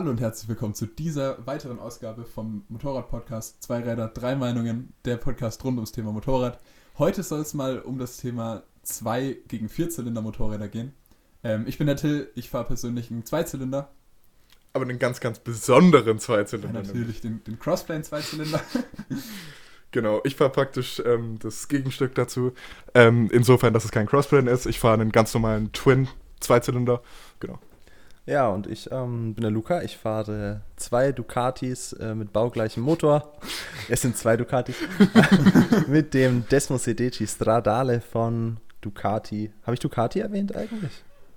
Hallo und herzlich willkommen zu dieser weiteren Ausgabe vom Motorrad-Podcast Zwei Räder, drei Meinungen, der Podcast rund ums Thema Motorrad. Heute soll es mal um das Thema 2 gegen 4 Zylinder Motorräder gehen. Ähm, ich bin der Till, ich fahre persönlich einen Zweizylinder. Aber einen ganz, ganz besonderen Ja, Zweizylinder. natürlich den, den Crossplane Zweizylinder. Genau, ich fahre praktisch ähm, das Gegenstück dazu. Ähm, insofern, dass es kein Crossplane ist. Ich fahre einen ganz normalen Twin Zweizylinder. Genau. Ja, und ich ähm, bin der Luca. Ich fahre zwei Ducatis äh, mit baugleichem Motor. Es sind zwei Ducatis. mit dem Desmo Sedeci Stradale von Ducati. Habe ich Ducati erwähnt eigentlich?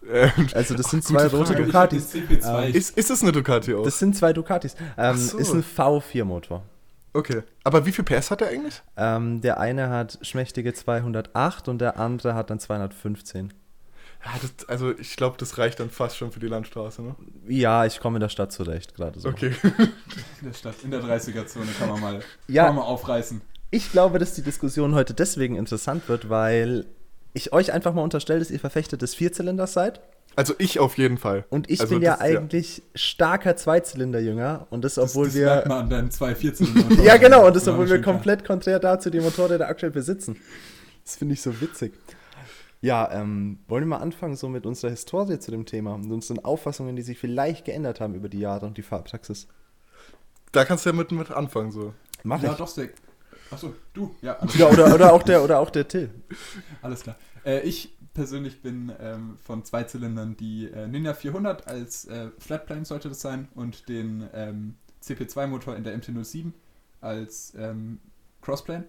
Ähm, Also das sind Ach, zwei rote Frage. Ducatis. CP2. ist, ist es eine Ducati auch? Das sind zwei Ducatis. Ähm, so. Ist ein V4-Motor. okay. Aber wie viel PS hat der eigentlich? Ähm, der eine hat schmächtige 208 und der andere hat dann 215. Ja, das, also ich glaube, das reicht dann fast schon für die Landstraße, ne? Ja, ich komme in der Stadt zurecht, gerade so. Okay. in der Stadt, in der 30er-Zone kann man mal, Ja. kann man mal aufreißen. Ich glaube, dass die Diskussion heute deswegen interessant wird, weil ich euch einfach mal unterstelle, dass ihr Verfechter des Vierzylinders seid. Also ich auf jeden Fall. Und ich Also bin ja eigentlich starker Zweizylinderjünger. Und das, obwohl das, das merkt wir. man an deinen zwei Vierzylinder Ja, genau, und das, obwohl wir komplett konträr dazu die Motorräder aktuell besitzen. Das finde ich so witzig. Ja, ähm, wollen wir mal anfangen so mit unserer Historie zu dem Thema und unseren Auffassungen, die sich vielleicht geändert haben über die Jahre und die Fahrpraxis. Da kannst du ja mit, mit anfangen so. Mach Ja, ich. doch, sehr. Achso, du. Ja, Ja, oder, oder, auch der, oder auch der Till. Alles klar. Äh, ich persönlich bin ähm, von zwei Zylindern die äh, Ninja 400 als äh, Flatplane sollte das sein und den ähm, CP2-Motor in der MT-07 als ähm, Crossplane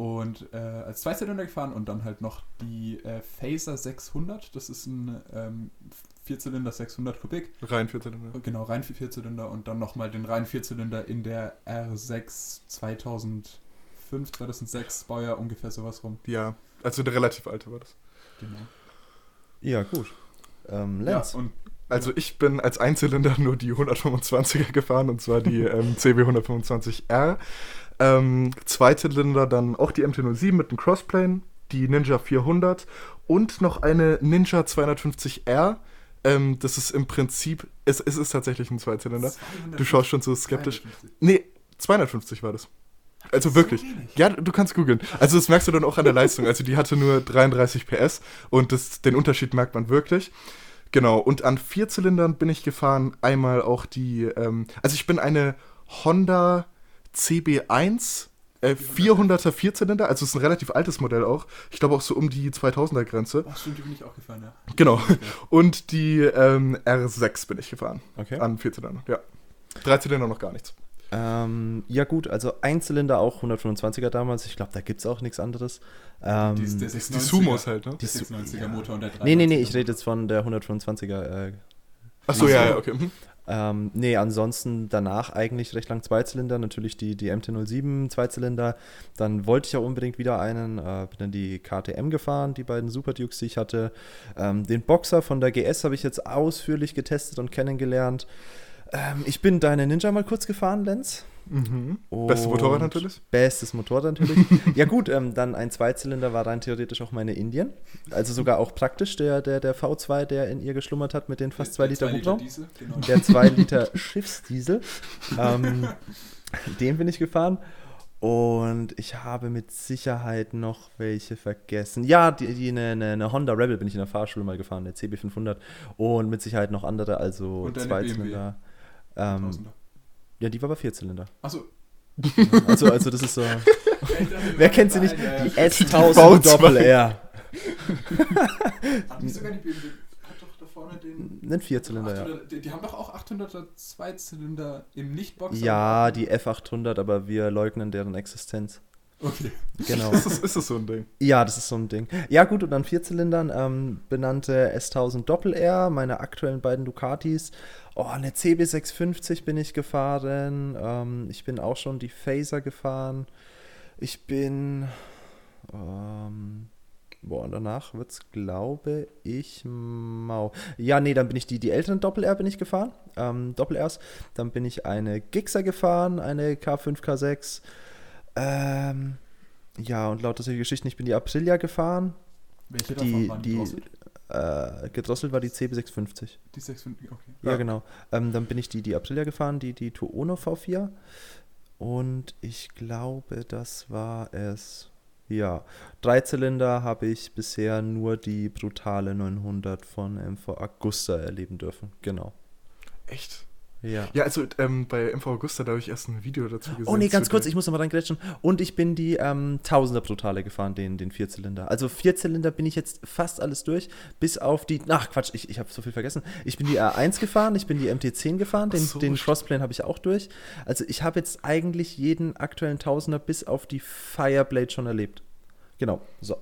und äh, als Zweizylinder gefahren und dann halt noch die äh, Phaser 600. Das ist ein ähm, Vierzylinder 600 Kubik. Rein Vierzylinder. Genau, rein Vierzylinder und dann nochmal den rein Vierzylinder in der R6 2005, 2006 Baujahr, ungefähr sowas rum. Ja, also der relativ alte war das. Genau. Ja, gut. Ähm, Ja, Lenz. und Also ich bin als Einzylinder nur die 125er gefahren und zwar die ähm, CB 125R. Ähm, Zweizylinder dann auch die MT-07 mit dem Crossplane, die Ninja 400 und noch eine Ninja 250R. Ähm, das ist im Prinzip, es, es ist tatsächlich ein Zweizylinder. Du schaust schon so skeptisch. 250. Nee, 250 war das. Also So wirklich. wenig? Ja, du kannst googeln. Also das merkst du dann auch an der Leistung. Also die hatte nur 33 PS und das, den Unterschied merkt man wirklich. Genau, und an Vierzylindern bin ich gefahren. Einmal auch die, ähm, also ich bin eine Honda CB1 äh, 400er Vierzylinder, also es ist ein relativ altes Modell auch. Ich glaube auch so um die 2000er Grenze. Oh, stimmt, die bin ich auch gefahren, ja. Genau. Und die ähm, R6 bin ich gefahren. Okay. An Vierzylindern, ja. Dreizylinder noch gar nichts. Ähm, ja gut, also Einzylinder auch 125er damals. Ich glaube, da gibt es auch nichts anderes. Ähm, Die, der Die 96er, Sumos halt, ne? Der 96er Motor und der 93er. nee, nee, nee, ich rede jetzt von der 125er. Äh, Achso, ja, ja, okay. Ähm, nee, ansonsten danach eigentlich recht lang Zweizylinder. Natürlich die, die MT-07 Zweizylinder. Dann wollte ich auch unbedingt wieder einen. Äh, bin dann die KTM gefahren, die beiden Super Dukes, die ich hatte. Ähm, den Boxer von der GS habe ich jetzt ausführlich getestet und kennengelernt. Ähm, ich bin deine Ninja mal kurz gefahren, Lenz. Mhm. Beste Motorrad natürlich. Bestes Motorrad natürlich. ja gut, ähm, dann ein Zweizylinder war rein theoretisch auch meine Indien. Also sogar auch praktisch der, der, der V2, der in ihr geschlummert hat mit den fast 2 Liter Hubraum. Genau. Der 2 Liter Schiffsdiesel. Ähm, den bin ich gefahren. Und ich habe mit Sicherheit noch welche vergessen. Ja, die, die eine, eine, eine Honda Rebel bin ich in der Fahrschule mal gefahren, eine CB500. Und mit Sicherheit noch andere, also Zweizylinder. Ähm, Tausender. Ja, die war aber Vierzylinder. Achso. Also, also das ist so. Wer kennt sie nicht? Die S1000 V2. Doppel R. Hat nicht sogar die BMW, hat doch da vorne den... Ein Vierzylinder, ja. 800, die, die haben doch auch 800er Zweizylinder im Nicht-Boxer. Ja, die F800, aber wir leugnen deren Existenz. Okay. Genau. Ist das, ist das so ein Ding? Ja, das ist so ein Ding. Ja, gut, und an Vierzylindern ähm, benannte S1000 Doppel R, meine aktuellen beiden Ducatis. Oh, eine CB650 bin ich gefahren. Ähm, ich bin auch schon die Phaser gefahren. Ich bin. Ähm, boah, und danach wird es, glaube ich, mau. Ja, nee, dann bin ich die, die älteren Doppel R bin ich gefahren. Ähm, Doppel Rs. Dann bin ich eine Gixxer gefahren, eine K5, K6. Ähm, ja, und lauter solche Geschichten. Ich bin die Aprilia gefahren. Welche Die, davon waren die, draußen? Äh, gedrosselt war die CB650. Die 650, okay. Ja, genau. Ähm, dann bin ich die, die Aprilia gefahren, die, die Tuono V4. Und ich glaube, das war es. Ja, Dreizylinder habe ich bisher nur die brutale 900 von MV Augusta erleben dürfen. Genau. Echt? Ja. Ja, also ähm, bei MV Augusta, da habe ich erst ein Video dazu gesehen. Oh nee, ganz kurz, ich muss noch mal reingrätschen. Und ich bin die ähm, Tausender Brutale gefahren, den, den Vierzylinder. Also Vierzylinder bin ich jetzt fast alles durch, bis auf die. Ach Quatsch, ich, ich habe so viel vergessen. Ich bin die R1 gefahren, ich bin die MT10 gefahren, den, so, den. Crossplane habe ich auch durch. Also ich habe jetzt eigentlich jeden aktuellen Tausender bis auf die Fireblade schon erlebt. Genau, so.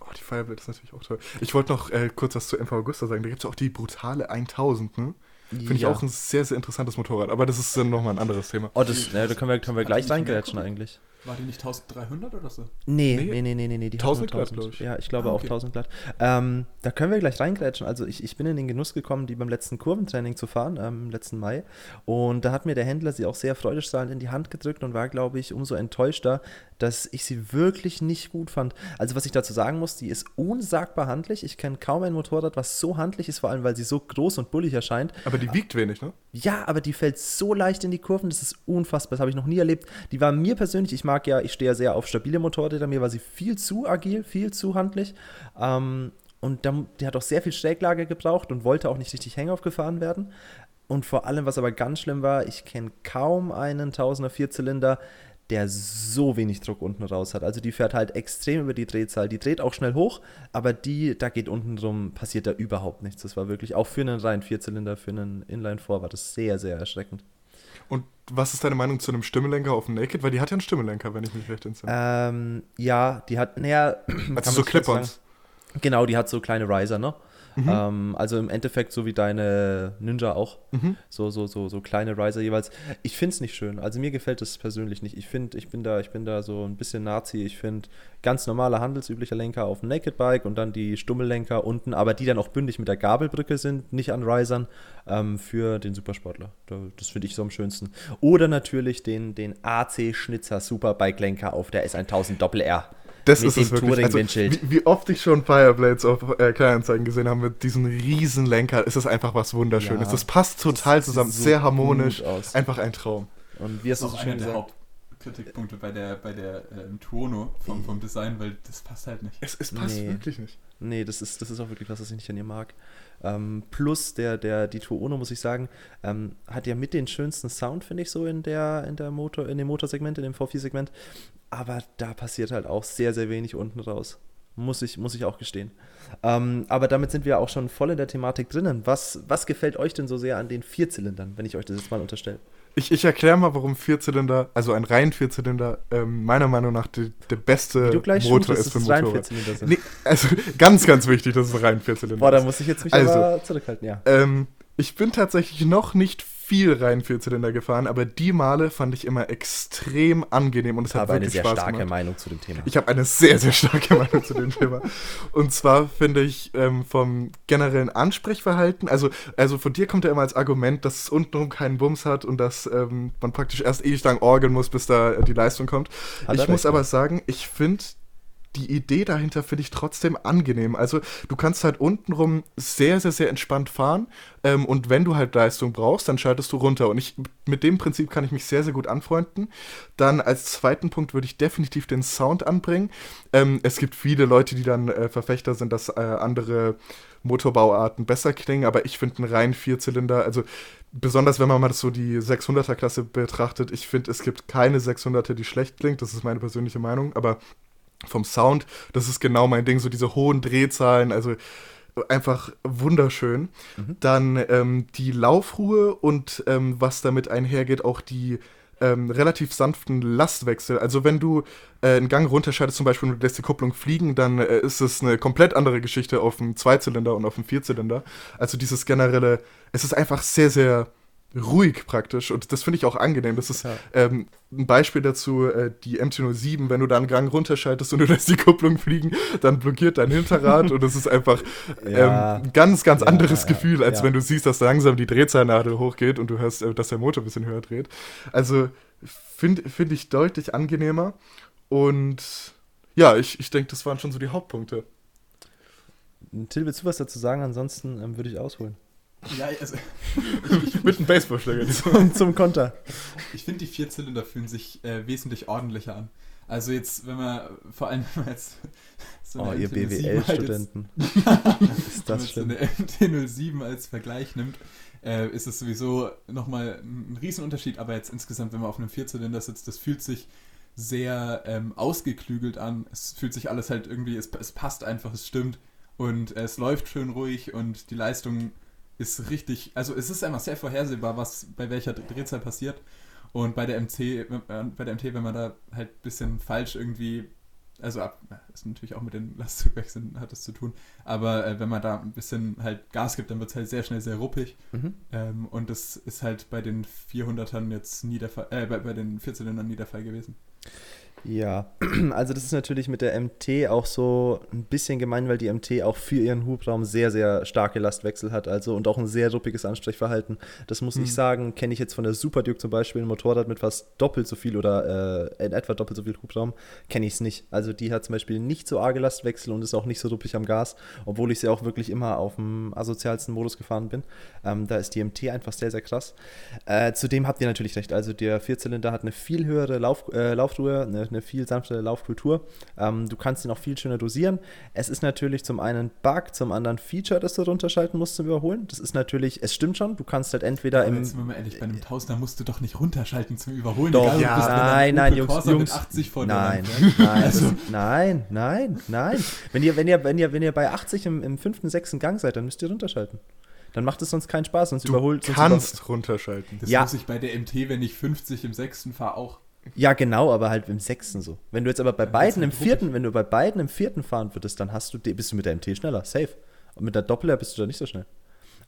Oh, die Fireblade ist natürlich auch toll. Ich wollte noch äh, kurz was zu MV Augusta sagen. Da gibt es auch die brutale 1000, ne? Finde ich Ja. auch ein sehr, sehr interessantes Motorrad. Aber das ist dann nochmal ein anderes Thema. Oh, das, ne, da können wir, können wir gleich reingrätschen eigentlich. War die nicht 1300 oder so? Nee, Nee, nee, nee, nee, nee. Die 1000 hatten nur glatt, glaub ich. Ja, ich glaube Ah, auch okay. 1000 glatt. Ähm, da können wir gleich reingrätschen. Also ich, ich bin in den Genuss gekommen, die beim letzten Kurventraining zu fahren, ähm, im letzten Mai. Und da hat mir der Händler sie auch sehr freudestrahlend in die Hand gedrückt und war, glaube ich, umso enttäuschter, dass ich sie wirklich nicht gut fand. Also was ich dazu sagen muss, die ist unsagbar handlich. Ich kenne kaum ein Motorrad, was so handlich ist, vor allem weil sie so groß und bullig erscheint. Aber die wiegt wenig, ne? Ja, aber die fällt so leicht in die Kurven, das ist unfassbar, das habe ich noch nie erlebt. Die war mir persönlich, ich mag ja, ich stehe ja sehr auf stabile Motorräder, mir war sie viel zu agil, viel zu handlich. Ähm, und dann, die hat auch sehr viel Schräglage gebraucht und wollte auch nicht richtig hängauf gefahren werden. Und vor allem, was aber ganz schlimm war, ich kenne kaum einen 1000er Vierzylinder, der so wenig Druck unten raus hat. Also die fährt halt extrem über die Drehzahl. Die dreht auch schnell hoch, aber die, da geht unten drum, passiert da überhaupt nichts. Das war wirklich, auch für einen reinen Vierzylinder, für einen Inline-4 war das sehr, sehr erschreckend. Und was ist deine Meinung zu einem Stimmelenker auf dem Naked? Weil die hat ja einen Stimmelenker, wenn ich mich recht entsinne. Ähm, ja, die hat, naja, also so. Clip-Ons. Genau, die hat so kleine Riser, ne? Mhm. Ähm, also im Endeffekt so wie deine Ninja auch. Mhm. So, so, so, so kleine Riser jeweils. Ich finde es nicht schön. Also mir gefällt es persönlich nicht. Ich finde, ich bin da, ich bin da so ein bisschen Nazi. Ich finde ganz normaler handelsüblicher Lenker auf dem Naked Bike und dann die Stummellenker unten, aber die dann auch bündig mit der Gabelbrücke sind, nicht an Risern, ähm, für den Supersportler. Da- Das finde ich so am schönsten. Oder natürlich den, den AC Schnitzer Superbike Lenker auf der S1000 Doppel R. Das mit ist dem es wirklich. Also, wie, wie oft ich schon Fireblades auf äh, Kleinanzeigen gesehen habe mit diesen riesen Lenker, ist es einfach was Wunderschönes. Ja. das passt total Das zusammen, sehr harmonisch, einfach ein Traum. Und wie hast du Das so schön einer der gesagt? Hauptkritikpunkte bei der, bei der ähm, Tuono vom, vom Design, weil das passt halt nicht. Es, es passt Nee. wirklich nicht. Nee, das ist, das ist auch wirklich was, was ich nicht an ihr mag. Ähm, plus der, der, die Tuono, muss ich sagen, ähm, hat ja mit den schönsten Sound, finde ich, so in der, in der Motor, in dem Motorsegment, in dem V4-Segment. Aber da passiert halt auch sehr, sehr wenig unten raus. Muss ich, muss ich auch gestehen. Ähm, aber damit sind wir auch schon voll in der Thematik drinnen. Was, was gefällt euch denn so sehr an den Vierzylindern, wenn ich euch das jetzt mal unterstelle? Ich, ich erkläre mal, warum Vierzylinder, also ein rein Vierzylinder, ähm, meiner Meinung nach der beste Motor shootest, ist für ein Motorrad. Nee, also ganz, ganz wichtig, dass es ein rein Vierzylinder Boah, da ist. muss ich jetzt mich Also, aber zurückhalten, ja. Ähm, ich bin tatsächlich noch nicht viel rein Vierzylinder gefahren, aber die Male fand ich immer extrem angenehm und es Ich hat habe eine wirklich sehr Spaß starke gemacht. Meinung zu dem Thema. Ich habe eine sehr, sehr starke Meinung zu dem Thema. Und zwar finde ich ähm, vom generellen Ansprechverhalten, also, also von dir kommt ja immer als Argument, dass es untenrum keinen Bums hat und dass ähm, man praktisch erst ewig lang orgeln muss, bis da äh, die Leistung kommt. Hat ich muss aber sagen, ich finde die Idee dahinter finde ich trotzdem angenehm. Also du kannst halt untenrum sehr, sehr, sehr entspannt fahren ähm, und wenn du halt Leistung brauchst, dann schaltest du runter. Und ich mit dem Prinzip kann ich mich sehr, sehr gut anfreunden. Dann als zweiten Punkt würde ich definitiv den Sound anbringen. Ähm, es gibt viele Leute, die dann äh, Verfechter sind, dass äh, andere Motorbauarten besser klingen, aber ich finde einen reinen Vierzylinder, also besonders wenn man mal so die 600er Klasse betrachtet, ich finde, es gibt keine 600er, die schlecht klingt, das ist meine persönliche Meinung, aber vom Sound, das ist genau mein Ding, so diese hohen Drehzahlen, also einfach wunderschön. Mhm. Dann ähm, die Laufruhe und ähm, was damit einhergeht, auch die ähm, relativ sanften Lastwechsel. Also wenn du äh, einen Gang runterschaltest, zum Beispiel und du lässt die Kupplung fliegen, dann äh, ist es eine komplett andere Geschichte auf dem Zweizylinder und auf dem Vierzylinder. Also dieses generelle, es ist einfach sehr, sehr ruhig praktisch und das finde ich auch angenehm. Das ist Ja. ähm, ein Beispiel dazu, äh, die MT-07, wenn du da einen Gang runterschaltest und du lässt die Kupplung fliegen, dann blockiert dein Hinterrad und es ist einfach Ja. ähm, ein ganz, ganz Ja, anderes. Gefühl, als wenn du siehst, dass langsam die Drehzahlnadel hochgeht und du hörst, äh, dass der Motor ein bisschen höher dreht. Also finde find ich deutlich angenehmer und ja, ich, ich denke, das waren schon so die Hauptpunkte. Till, willst du was dazu sagen? Ansonsten ähm, würde ich ausholen. Ja, also, Mit einem Baseballschläger. zum, zum Konter. ich finde, die Vierzylinder fühlen sich äh, wesentlich ordentlicher an. Also jetzt, wenn man, vor allem wenn man jetzt so Oh, eine ihr MT-07 halt BWL-Studenten. ist wenn man das schlimm. eine MT-07 als Vergleich nimmt, äh, ist es sowieso nochmal ein Riesenunterschied. Aber jetzt insgesamt, wenn man auf einem Vierzylinder sitzt, das fühlt sich sehr ähm, ausgeklügelt an. Es fühlt sich alles halt irgendwie, es, es passt einfach, es stimmt. Und es läuft schön ruhig und die Leistung ist richtig, also es ist einfach sehr vorhersehbar, was bei welcher Drehzahl passiert. Und bei der MT, äh, bei der MT, wenn man da halt ein bisschen falsch irgendwie, also ab, ist natürlich auch mit den Lastzugwechseln hat das zu tun, aber äh, wenn man da ein bisschen halt Gas gibt, dann wird es halt sehr schnell sehr ruppig. Mhm. Ähm, und das ist halt bei den 400ern jetzt nie der Fall, äh, bei, bei den Vierzylindern nie der Fall gewesen. Ja, also das ist natürlich mit der MT auch so ein bisschen gemein, weil die MT auch für ihren Hubraum sehr, sehr starke Lastwechsel hat, also und auch ein sehr ruppiges Ansprechverhalten. Das muss Mhm. ich sagen, kenne ich jetzt von der Super Duke zum Beispiel, ein Motorrad mit fast doppelt so viel oder äh, in etwa doppelt so viel Hubraum, kenne ich es nicht. Also die hat zum Beispiel nicht so arge Lastwechsel und ist auch nicht so ruppig am Gas, obwohl ich sie auch wirklich immer auf dem asozialsten Modus gefahren bin. Ähm, da ist die MT einfach sehr, sehr krass. Äh, zudem habt ihr natürlich recht. Also der Vierzylinder hat eine viel höhere Lauf, äh, Laufruhe, eine, eine viel sanftere Laufkultur. Ähm, du kannst ihn auch viel schöner dosieren. Es ist natürlich zum einen Bug, zum anderen Feature, das du runterschalten musst zum Überholen. Das ist natürlich, es stimmt schon, du kannst halt entweder Aber im. jetzt sind wir mal ehrlich, bei einem Tausender musst du doch nicht runterschalten zum Überholen. Doch, egal, ja. du nein, ein nein, Opel Jungs, Corsa Jungs. Mit 80 vor dir Nein, nein, Also- nein, nein, nein. Wenn ihr, wenn ihr, wenn ihr, wenn ihr bei 80 im, im fünften, sechsten Gang seid, dann müsst ihr runterschalten. Dann macht es sonst keinen Spaß, sonst Du überholt. Sonst kannst runterschalten. Das Ja. muss ich bei der MT, wenn ich 50 im sechsten fahre, auch. Ja, genau, aber halt im sechsten so. Wenn du jetzt aber bei beiden im halt vierten, wenn du bei beiden im vierten fahren würdest, dann hast du, bist du mit der MT schneller, safe. Und mit der Doppler bist du da nicht so schnell.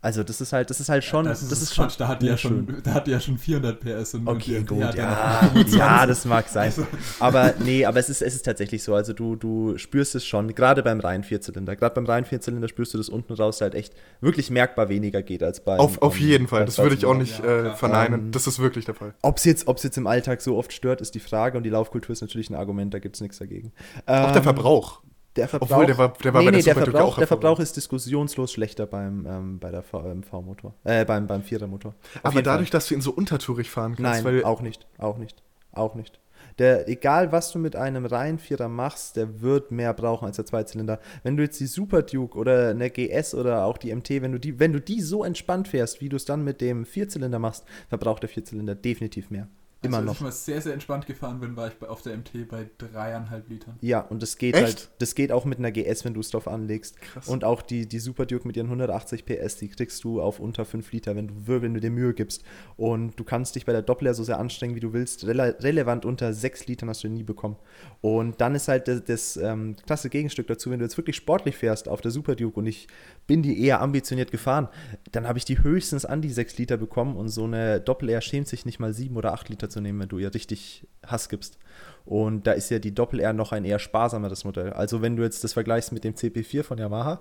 Also das ist halt, das ist halt schon, das ist, das das ist schon. Quatsch, da hat die ja unschön. schon, da hat die ja schon 400 PS und und Okay, die MT gut, ja, 25. ja, das mag sein. Aber nee, aber es ist, es ist tatsächlich so. Also du, du spürst es schon, gerade beim reinen Vierzylinder. Gerade beim reinen Vierzylinder spürst du, dass unten raus halt echt wirklich merkbar weniger geht als beim. Auf, auf jeden Fall, das würde ich auch nicht Ja, äh, verneinen. Ähm, das ist wirklich der Fall. Ob es jetzt, ob's jetzt im Alltag so oft stört, ist die Frage und die Laufkultur ist natürlich ein Argument, da gibt es nichts dagegen. Auch der Ähm, Verbrauch. Der Verbrauch, Obwohl, der war- der war nee, bei der nee, der Verbrauch, auch der Verbrauch ist diskussionslos schlechter beim, ähm, bei der ähm, V-Motor. Äh, beim, beim Vierermotor. Aber dadurch, Fall. dass du ihn so untertourig fahren kannst, Nein, auch nicht. Auch nicht. Auch nicht. Der, egal, was du mit einem reinen Vierer machst, der wird mehr brauchen als der Zweizylinder. Wenn du jetzt die Super Duke oder eine GS oder auch die MT, wenn du die, wenn du die so entspannt fährst, wie du es dann mit dem Vierzylinder machst, verbraucht der Vierzylinder definitiv mehr. Immer also, noch. Als ich mal sehr, sehr entspannt gefahren bin, war ich bei, auf der MT bei dreieinhalb Litern. Ja, und das geht Echt? halt, das geht auch mit einer GS, wenn du es drauf anlegst. Krass. Und auch die, die Super Duke mit ihren 180 PS, die kriegst du auf unter 5 Liter, wenn du, wenn du dir Mühe gibst. Und du kannst dich bei der Doppler so sehr anstrengen, wie du willst. Rele relevant unter 6 Litern hast du nie bekommen. Und dann ist halt das, das ähm, klasse Gegenstück dazu, wenn du jetzt wirklich sportlich fährst auf der Super Duke und ich bin die eher ambitioniert gefahren, dann habe ich die höchstens an die 6 Liter bekommen und so eine Doppel R schämt sich nicht mal 7 oder 8 Liter zu nehmen, wenn du ihr richtig Hass gibst. Und da ist ja die Doppel R noch ein eher sparsameres Modell. Also wenn du jetzt das vergleichst mit dem CP4 von Yamaha,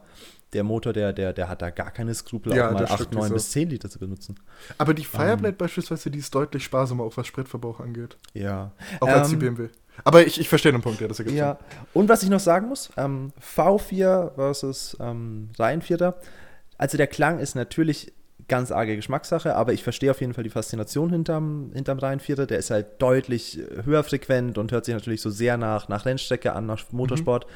der Motor, der, der, der hat da gar keine Skrupel, Ja, auch mal das 8, stimmt 9 so. bis 10 Liter zu benutzen. Aber die Ähm. Fireblade beispielsweise, die ist deutlich sparsamer, auch was Spritverbrauch angeht. Ja. Auch als die Ähm, BMW. Aber ich, ich verstehe den Punkt, ja, das ergibt Ja, und was ich noch sagen muss, ähm, V4 versus ähm, Reihenvierter. Also der Klang ist natürlich ganz arge Geschmackssache, aber ich verstehe auf jeden Fall die Faszination hinterm, hinterm Reihenvierter. Der ist halt deutlich äh, höher frequent und hört sich natürlich so sehr nach, nach Rennstrecke an, nach Motorsport.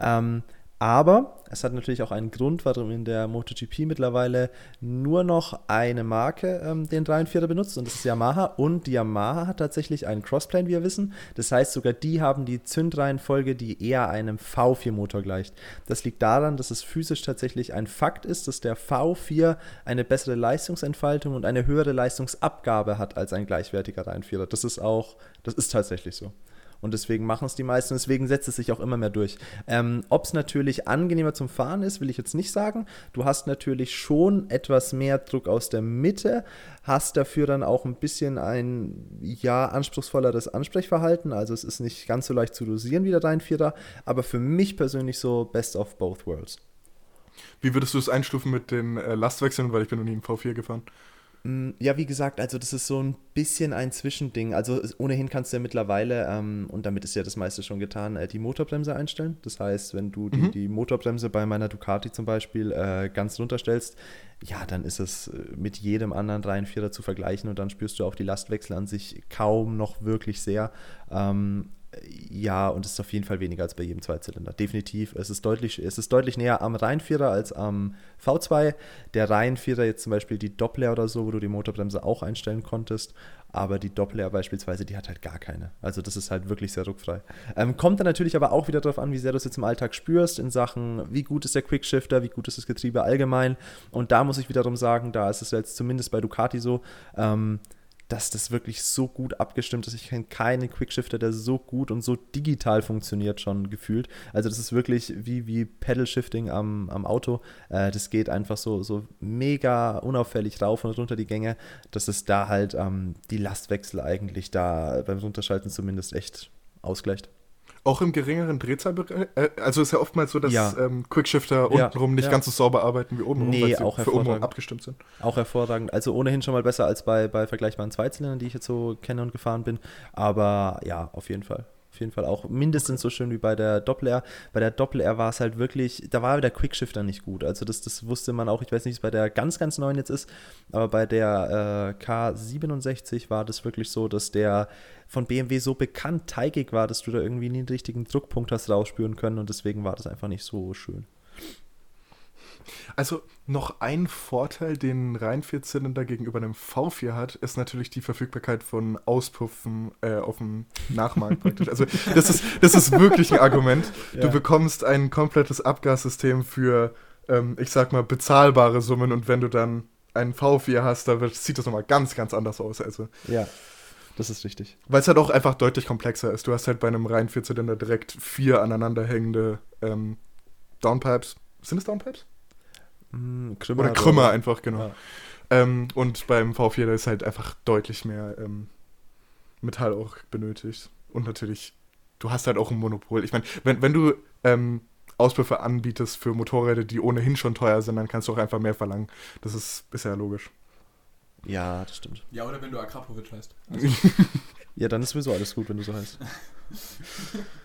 Ähm, aber es hat natürlich auch einen Grund, warum in der MotoGP mittlerweile nur noch eine Marke ähm, den 3-4er benutzt und das ist Yamaha. Und die Yamaha hat tatsächlich einen Crossplane, wie wir wissen. Das heißt, sogar die haben die Zündreihenfolge, die eher einem V4-Motor gleicht. Das liegt daran, dass es physisch tatsächlich ein Fakt ist, dass der V4 eine bessere Leistungsentfaltung und eine höhere Leistungsabgabe hat als ein gleichwertiger Reihenvierer. Das ist auch, das ist tatsächlich so. Und deswegen machen es die meisten, deswegen setzt es sich auch immer mehr durch. Ähm, Ob es natürlich angenehmer zum Fahren ist, will ich jetzt nicht sagen. Du hast natürlich schon etwas mehr Druck aus der Mitte, hast dafür dann auch ein bisschen ein, ja, anspruchsvolleres Ansprechverhalten. Also es ist nicht ganz so leicht zu dosieren wie der Reihenvierer, aber für mich persönlich so best of both worlds. Wie würdest du es einstufen mit den äh, Lastwechseln, weil ich bin noch nie im V4 gefahren? Mm, Ja, wie gesagt, also das ist so ein bisschen ein Zwischending. Also ohnehin kannst du ja mittlerweile, ähm, und damit ist ja das meiste schon getan, äh, die Motorbremse einstellen. Das heißt, wenn du die, die Motorbremse bei meiner Ducati zum Beispiel äh, ganz runterstellst, ja, dann ist es äh, mit jedem anderen Reihenvierer zu vergleichen und dann spürst du auch die Lastwechsel an sich kaum noch wirklich sehr. Ähm, ja, und es ist auf jeden Fall weniger als bei jedem Zweizylinder. Definitiv. Es ist deutlich, es ist deutlich näher am Reihenvierer als am V2. Der Reihenvierer jetzt zum Beispiel die Doppler oder so, wo du die Motorbremse auch einstellen konntest. Aber die Doppler beispielsweise, die hat halt gar keine. Also das ist halt wirklich sehr ruckfrei. Ähm, kommt dann natürlich aber auch wieder darauf an, wie sehr du es jetzt im Alltag spürst, in Sachen, wie gut ist der Quickshifter, wie gut ist das Getriebe allgemein. Und da muss ich wiederum sagen, da ist es jetzt zumindest bei Ducati so, ähm, dass das wirklich so gut abgestimmt ist. Ich kenne keinen Quickshifter, der so gut und so digital funktioniert schon gefühlt. Also das ist wirklich wie, wie Pedal-Shifting am, am Auto. Äh, das geht einfach so, so mega unauffällig rauf und runter die Gänge, dass es da halt ähm, die Lastwechsel eigentlich da beim Runterschalten zumindest echt ausgleicht. Auch im geringeren Drehzahlbereich? Äh, also ist ja oftmals so, dass Ja. ähm, Quickshifter Ja, untenrum nicht ja. ganz so sauber arbeiten wie obenrum, Nee, weil sie auch für obenrum abgestimmt sind. Auch hervorragend. Also ohnehin schon mal besser als bei, bei vergleichbaren Zweizylindern, die ich jetzt so kenne und gefahren bin. Aber ja, auf jeden Fall. Jeden Fall auch mindestens so schön wie bei der Doppel-R. Bei der Doppel-R war es halt wirklich, da war der Quickshifter nicht gut. Also das, das wusste man auch, ich weiß nicht, wie es bei der ganz, ganz neuen jetzt ist, aber bei der äh, K67 war das wirklich so, dass der von BMW so bekannt teigig war, dass du da irgendwie nie den richtigen Druckpunkt hast rausspüren können und deswegen war das einfach nicht so schön. Also noch ein Vorteil, den Reihenvierzylinder gegenüber einem V4 hat, ist natürlich die Verfügbarkeit von Auspuffen äh, auf dem Nachmarkt praktisch. Also das ist, das ist wirklich ein Argument. Du Ja. bekommst ein komplettes Abgassystem für, ähm, ich sag mal, bezahlbare Summen und wenn du dann einen V4 hast, da wird, sieht das nochmal ganz, ganz anders aus. Also, Ja, das ist richtig. weil es halt auch einfach deutlich komplexer ist. Du hast halt bei einem Reihenvierzylinder direkt vier aneinanderhängende ähm, Downpipes. Sind es Downpipes? Mm, Krümmer Oder Krümmer einfach, genau. Ja. Ähm, und beim V4, da ist halt einfach deutlich mehr ähm, Metall auch benötigt. Und natürlich, du hast halt auch ein Monopol. Ich meine, wenn, wenn du ähm, Auspuffe anbietest für Motorräder, die ohnehin schon teuer sind, dann kannst du auch einfach mehr verlangen. Das ist, ist ja logisch. Ja, das stimmt. Ja, oder wenn du Akrapovic heißt. Ja, dann ist sowieso alles gut, wenn du so heißt.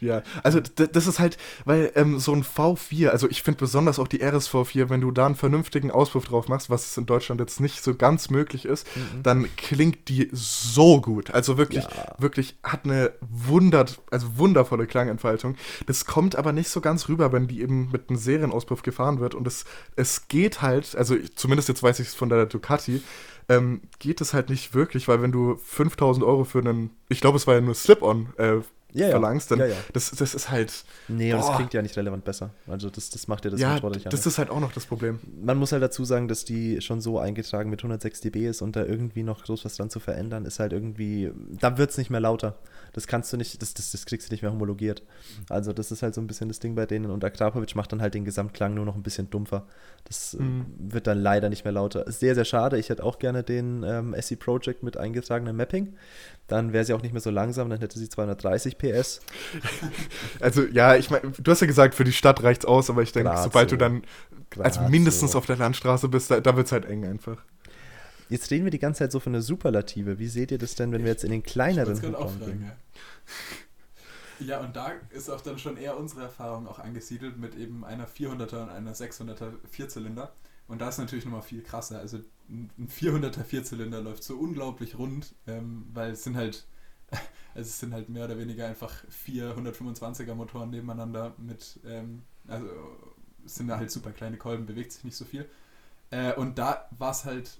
Ja, also das ist halt, weil ähm, so ein V4, also ich finde besonders auch die RSV4, wenn du da einen vernünftigen Auspuff drauf machst, was in Deutschland jetzt nicht so ganz möglich ist, dann klingt die so gut. Also wirklich, Ja. wirklich hat eine wundert, also wundervolle Klangentfaltung. Das kommt aber nicht so ganz rüber, wenn die eben mit einem Serienauspuff gefahren wird. Und es, es geht halt, also ich- zumindest jetzt weiß ich es von der Ducati, ähm, geht es halt nicht wirklich, weil wenn du 5000 Euro für einen, ich glaube, es war ja nur Slip-On, äh, Ja, ja. verlangst, dann Ja, ja. Das, das ist halt. Nee, und das Boah. klingt ja nicht relevant besser. Also das, das macht ja das ja, nicht das anders. ist halt auch noch das Problem. Man muss halt dazu sagen, dass die schon so eingetragen mit 106 dB ist und da irgendwie noch groß was dran zu verändern, ist halt irgendwie, da wird es nicht mehr lauter. Das kannst du nicht, das, das, das kriegst du nicht mehr homologiert. Also das ist halt so ein bisschen das Ding bei denen und Akrapovic macht dann halt den Gesamtklang nur noch ein bisschen dumpfer. Das äh, Mhm. wird dann leider nicht mehr lauter. Sehr, sehr schade. Ich hätte auch gerne den ähm, SE Project mit eingetragenem Mapping. Dann wäre sie auch nicht mehr so langsam, dann hätte sie 230 PS. Also, ja, ich meine, du hast ja gesagt, für die Stadt reicht's aus, aber ich denke, sobald so. du dann also Grad mindestens so. auf der Landstraße bist, da, da wird's halt eng einfach. Jetzt reden wir die ganze Zeit so von der Superlative. Wie seht ihr das denn, wenn wir jetzt in den kleineren Ich fragen, gehen? ja. ja, und da ist auch dann schon eher unsere Erfahrung auch angesiedelt mit eben einer 400er und einer 600er Vierzylinder. Und da ist natürlich nochmal viel krasser. Also ein ein 400er Vierzylinder läuft so unglaublich rund, ähm, weil es sind halt, also es sind halt mehr oder weniger einfach vier 125er Motoren nebeneinander mit, ähm, also es sind halt super kleine Kolben, bewegt sich nicht so viel. Äh, und da war es halt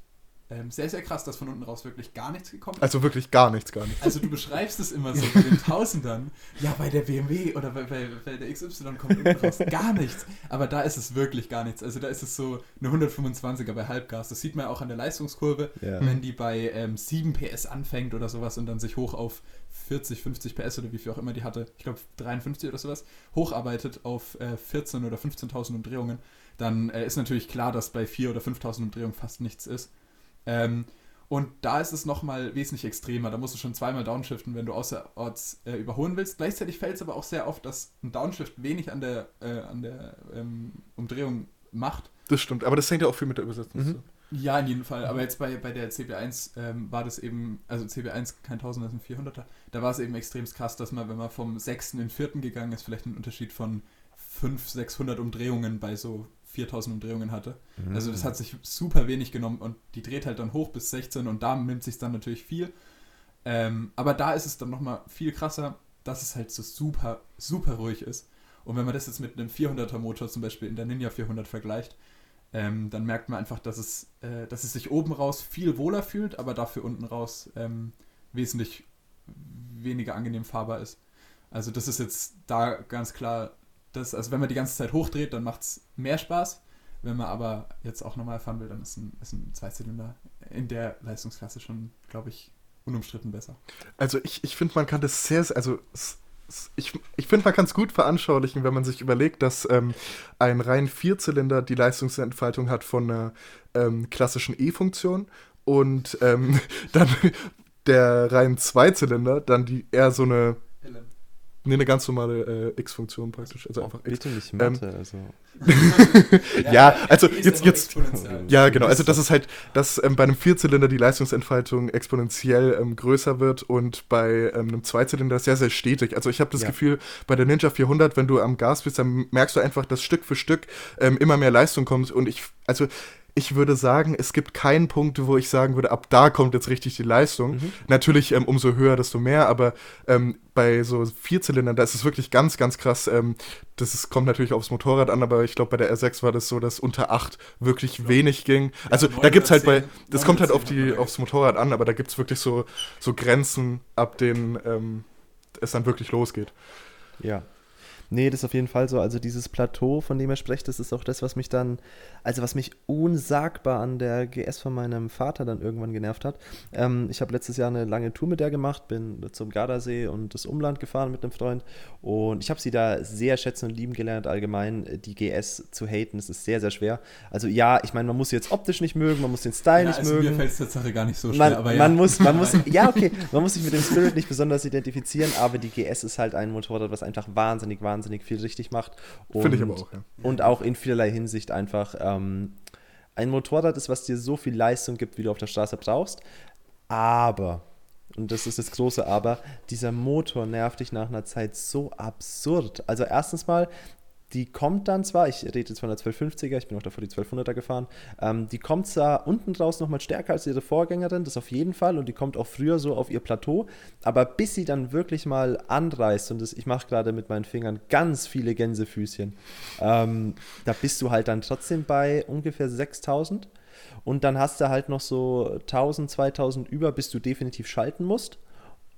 ähm, sehr, sehr krass, dass von unten raus wirklich gar nichts gekommen ist. Also wirklich gar nichts, gar nichts. Also du beschreibst es immer so bei den Tausendern. Ja, bei der BMW oder bei, bei, bei der XY kommt unten raus gar nichts. Aber da ist es wirklich gar nichts. Also da ist es so eine 125er bei Halbgas. Das sieht man auch an der Leistungskurve, Ja. wenn die bei ähm, 7 PS anfängt oder sowas und dann sich hoch auf 40, 50 PS oder wie viel auch immer die hatte, ich glaube 53 oder sowas, hocharbeitet auf äh, 14 oder 15.000 Umdrehungen, dann äh, ist natürlich klar, dass bei 4 oder 5.000 Umdrehungen fast nichts ist. Ähm, und da ist es nochmal wesentlich extremer. Da musst du schon zweimal downshiften, wenn du außerorts äh, überholen willst. Gleichzeitig fällt es aber auch sehr oft, dass ein Downshift wenig an der, äh, an der ähm, Umdrehung macht. Das stimmt, aber das hängt ja auch viel mit der Übersetzung Mhm. Ja, in jedem Fall. Aber jetzt bei, bei der CB1 ähm, war das eben, also CB1 kein 1000, das ist ein 400er, da war es eben extrem krass, dass man, wenn man vom 6. in den 4. gegangen ist, vielleicht einen Unterschied von 500, 600 Umdrehungen bei so 4000 Umdrehungen hatte. Mhm. Also das hat sich super wenig genommen und die dreht halt dann hoch bis 16 und da nimmt sich dann natürlich viel. Ähm, aber da ist es dann nochmal viel krasser, dass es halt so super, super ruhig ist. Und wenn man das jetzt mit einem 400er Motor zum Beispiel in der Ninja 400 vergleicht, ähm, dann merkt man einfach, dass es, äh, dass es sich oben raus viel wohler fühlt, aber dafür unten raus ähm, wesentlich weniger angenehm fahrbar ist. Also das ist jetzt da ganz klar, dass, also wenn man die ganze Zeit hochdreht, dann macht es mehr Spaß. Wenn man aber jetzt auch normal fahren will, dann ist ein, ist ein Zweizylinder in der Leistungsklasse schon, glaube ich, unumstritten besser. Also ich, ich finde, man kann das sehr, also ich, ich finde, man kann es gut veranschaulichen, wenn man sich überlegt, dass ähm, ein rein Vierzylinder die Leistungsentfaltung hat von einer ähm, klassischen E-Funktion und ähm, dann der rein Zweizylinder dann die eher so eine Nee, eine ganz normale äh, X-Funktion praktisch. Also oh, einfach X. Bitte nicht Mathe, ähm, also. ja, also jetzt, jetzt, ja genau, also das ist halt, dass ähm, bei einem Vierzylinder die Leistungsentfaltung exponentiell ähm, größer wird und bei ähm, einem Zweizylinder sehr, sehr stetig. Also ich habe das ja. Gefühl, bei der Ninja 400, wenn du am Gas bist, dann merkst du einfach, dass Stück für Stück ähm, immer mehr Leistung kommt und ich, also ich würde sagen, es gibt keinen Punkt, wo ich sagen würde, ab da kommt jetzt richtig die Leistung. Mhm. Natürlich, ähm, umso höher, desto mehr, aber ähm, bei so Vierzylindern, da ist es wirklich ganz, ganz krass. Ähm, das ist, kommt natürlich aufs Motorrad an, aber ich glaube, bei der R6 war das so, dass unter 8 wirklich ja. wenig ging. Also ja, da gibt es halt bei, das kommt halt auf die, aufs Motorrad an, aber da gibt es wirklich so, so Grenzen, ab denen ähm, es dann wirklich losgeht. Ja, Nee, das ist auf jeden Fall so. Also dieses Plateau, von dem er spricht, das ist auch das, was mich dann, also was mich unsagbar an der GS von meinem Vater dann irgendwann genervt hat. Ähm, ich habe letztes Jahr eine lange Tour mit der gemacht, bin zum Gardasee und das Umland gefahren mit einem Freund und ich habe sie da sehr schätzen und lieben gelernt, allgemein die GS zu haten. Das ist sehr, sehr schwer. Also ja, ich meine, man muss sie jetzt optisch nicht mögen, man muss den Style ja, nicht also mögen. Mir fällt es tatsächlich gar nicht so schwer, man, aber ja. Man muss, man muss, ja okay, man muss sich mit dem Spirit nicht besonders identifizieren, aber die GS ist halt ein Motorrad, was einfach wahnsinnig, wahnsinnig wahnsinnig viel richtig macht. Finde ich aber auch, ja. Und auch in vielerlei Hinsicht einfach ähm, ein Motorrad ist, was dir so viel Leistung gibt, wie du auf der Straße brauchst. Aber, und das ist das große Aber, dieser Motor nervt dich nach einer Zeit so absurd. Also erstens mal, die kommt dann zwar, ich rede jetzt von der 1250er, ich bin auch davor die 1200er gefahren, ähm, die kommt zwar unten draus nochmal stärker als ihre Vorgängerin, das auf jeden Fall, und die kommt auch früher so auf ihr Plateau, aber bis sie dann wirklich mal anreißt, und das, ich mache gerade mit meinen Fingern ganz viele Gänsefüßchen, ähm, da bist du halt dann trotzdem bei ungefähr 6000 und dann hast du halt noch so 1000, 2000 über, bis du definitiv schalten musst.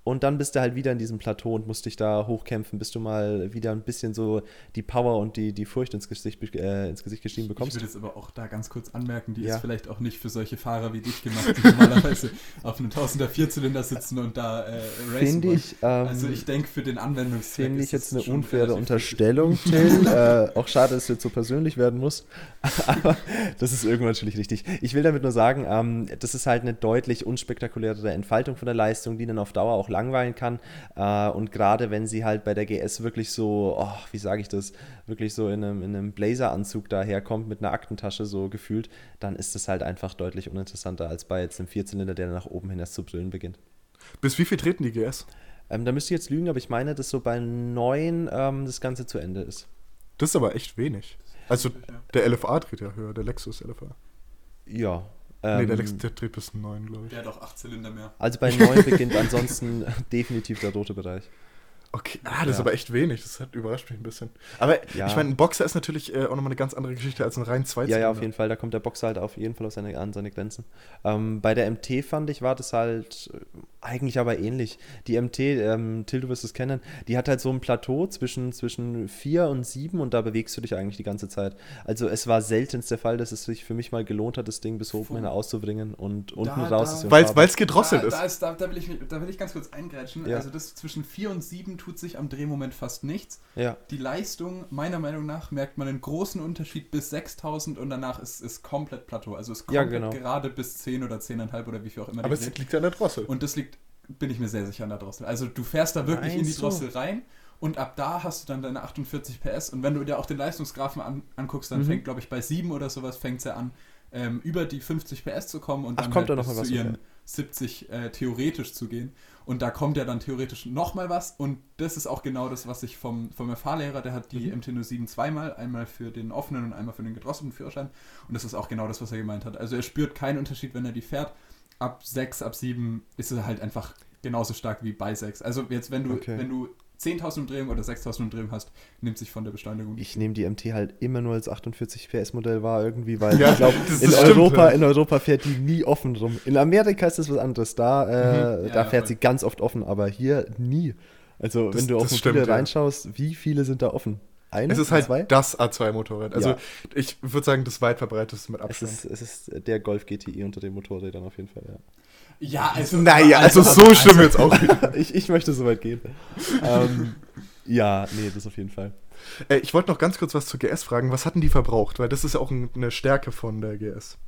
Und dann bist du halt wieder in diesem Plateau und musst dich da hochkämpfen, bis du mal wieder ein bisschen so die Power und die, die Furcht ins Gesicht, äh, ins Gesicht geschrieben bekommst. Ich würde jetzt aber auch da ganz kurz anmerken, die ja. ist vielleicht auch nicht für solche Fahrer wie dich gemacht, die normalerweise auf einem Tausender Vierzylinder sitzen und da äh, racen Finde ich, ähm, Also ich denke, für den Anwendungszweck Finde ich jetzt eine unfaire Unterstellung, Till. äh, auch schade, dass du jetzt so persönlich werden musst. aber das ist irgendwann natürlich richtig. Ich will damit nur sagen, ähm, das ist halt eine deutlich unspektakulärere Entfaltung von der Leistung, die dann auf Dauer auch langweilen kann. Äh, und gerade wenn sie halt bei der GS wirklich so, oh, wie sage ich das, wirklich so in einem, in einem Blazeranzug daherkommt mit einer Aktentasche so gefühlt, dann ist es halt einfach deutlich uninteressanter als bei jetzt einem Vierzylinder, der nach oben hin erst zu brillen beginnt. Bis wie viel treten die GS? Ähm, da müsste ich jetzt lügen, aber ich meine, dass so bei 9 ähm, das Ganze zu Ende ist. Das ist aber echt wenig. Also der LFA dreht ja höher, der Lexus LFA. Ja, ähm, nee, der, Lex, der dreht bis 9, glaube ich. Der hat auch 8 Zylinder mehr. Also bei 9 beginnt ansonsten definitiv der rote Bereich. Okay, ah, das ja. ist aber echt wenig. Das hat überrascht mich ein bisschen. Aber ja. ich meine, ein Boxer ist natürlich äh, auch nochmal eine ganz andere Geschichte als ein rein Zweizylinder. Ja, ja, auf jeden Fall. Da kommt der Boxer halt auf jeden Fall auf seine, an seine Grenzen. Ähm, bei der MT fand ich, war das halt eigentlich aber ähnlich. Die MT, ähm, Till, du wirst es kennen, die hat halt so ein Plateau zwischen, zwischen 4 und 7 und da bewegst du dich eigentlich die ganze Zeit. Also es war seltenst der Fall, dass es sich für mich mal gelohnt hat, das Ding bis oben hin auszubringen und unten da, raus da, ist. Weil es gedrosselt da, ist. Da, ist da, da, will ich, da will ich ganz kurz eingrätschen. Ja. Also das zwischen 4 und 7 tut sich am Drehmoment Moment fast nichts. Ja. Die Leistung, meiner Meinung nach, merkt man einen großen Unterschied bis 6000 und danach ist es komplett Plateau. Also es kommt ja, genau. gerade bis 10 oder 10,5 oder wie viel auch immer. Aber es liegt an der Drossel. Und das liegt, bin ich mir sehr sicher, an der Drossel. Also du fährst da wirklich Meinst in die Drossel du? rein und ab da hast du dann deine 48 PS und wenn du dir auch den Leistungsgrafen an, anguckst, dann mhm. fängt, glaube ich, bei 7 oder sowas fängt es ja an, ähm, über die 50 PS zu kommen und Ach, dann kommt halt da bis zu ihren wieder? 70 äh, theoretisch zu gehen. Und da kommt ja dann theoretisch nochmal was. Und das ist auch genau das, was ich vom, vom Fahrlehrer, der hat die Mhm. MT-07 zweimal, einmal für den offenen und einmal für den gedrosselten Führerschein. Und das ist auch genau das, was er gemeint hat. Also er spürt keinen Unterschied, wenn er die fährt. Ab 6, ab 7 ist er halt einfach genauso stark wie bei 6. Also jetzt, wenn du, Okay. wenn du 10.000 Umdrehungen oder 6.000 Umdrehungen hast, nimmt sich von der Beschleunigung Ich nehme die MT halt immer nur als 48 PS Modell wahr irgendwie, weil Ja, ich glaube, in stimmt, Europa, ja. in Europa fährt die nie offen rum. In Amerika ist das was anderes. Da, äh, Mhm. Ja, da ja, fährt voll. sie ganz oft offen, aber hier nie. Also Das- wenn du auf stimmt, ja. reinschaust, wie viele sind da offen? Eine? Es ist halt zwei? das A2-Motorrad. Also Ja. ich würde sagen, das weit verbreiteste mit Es Abstand. ist, es ist der Golf GTI unter den Motorrädern auf jeden Fall, ja. Ja, also. naja, also so schlimm jetzt auch wieder. ich, ich möchte so weit gehen. ähm, ja, nee, das auf jeden Fall. Äh, ich wollte noch ganz kurz was zur GS fragen. Was hatten die verbraucht? Weil das ist ja auch ein, eine Stärke von der GS.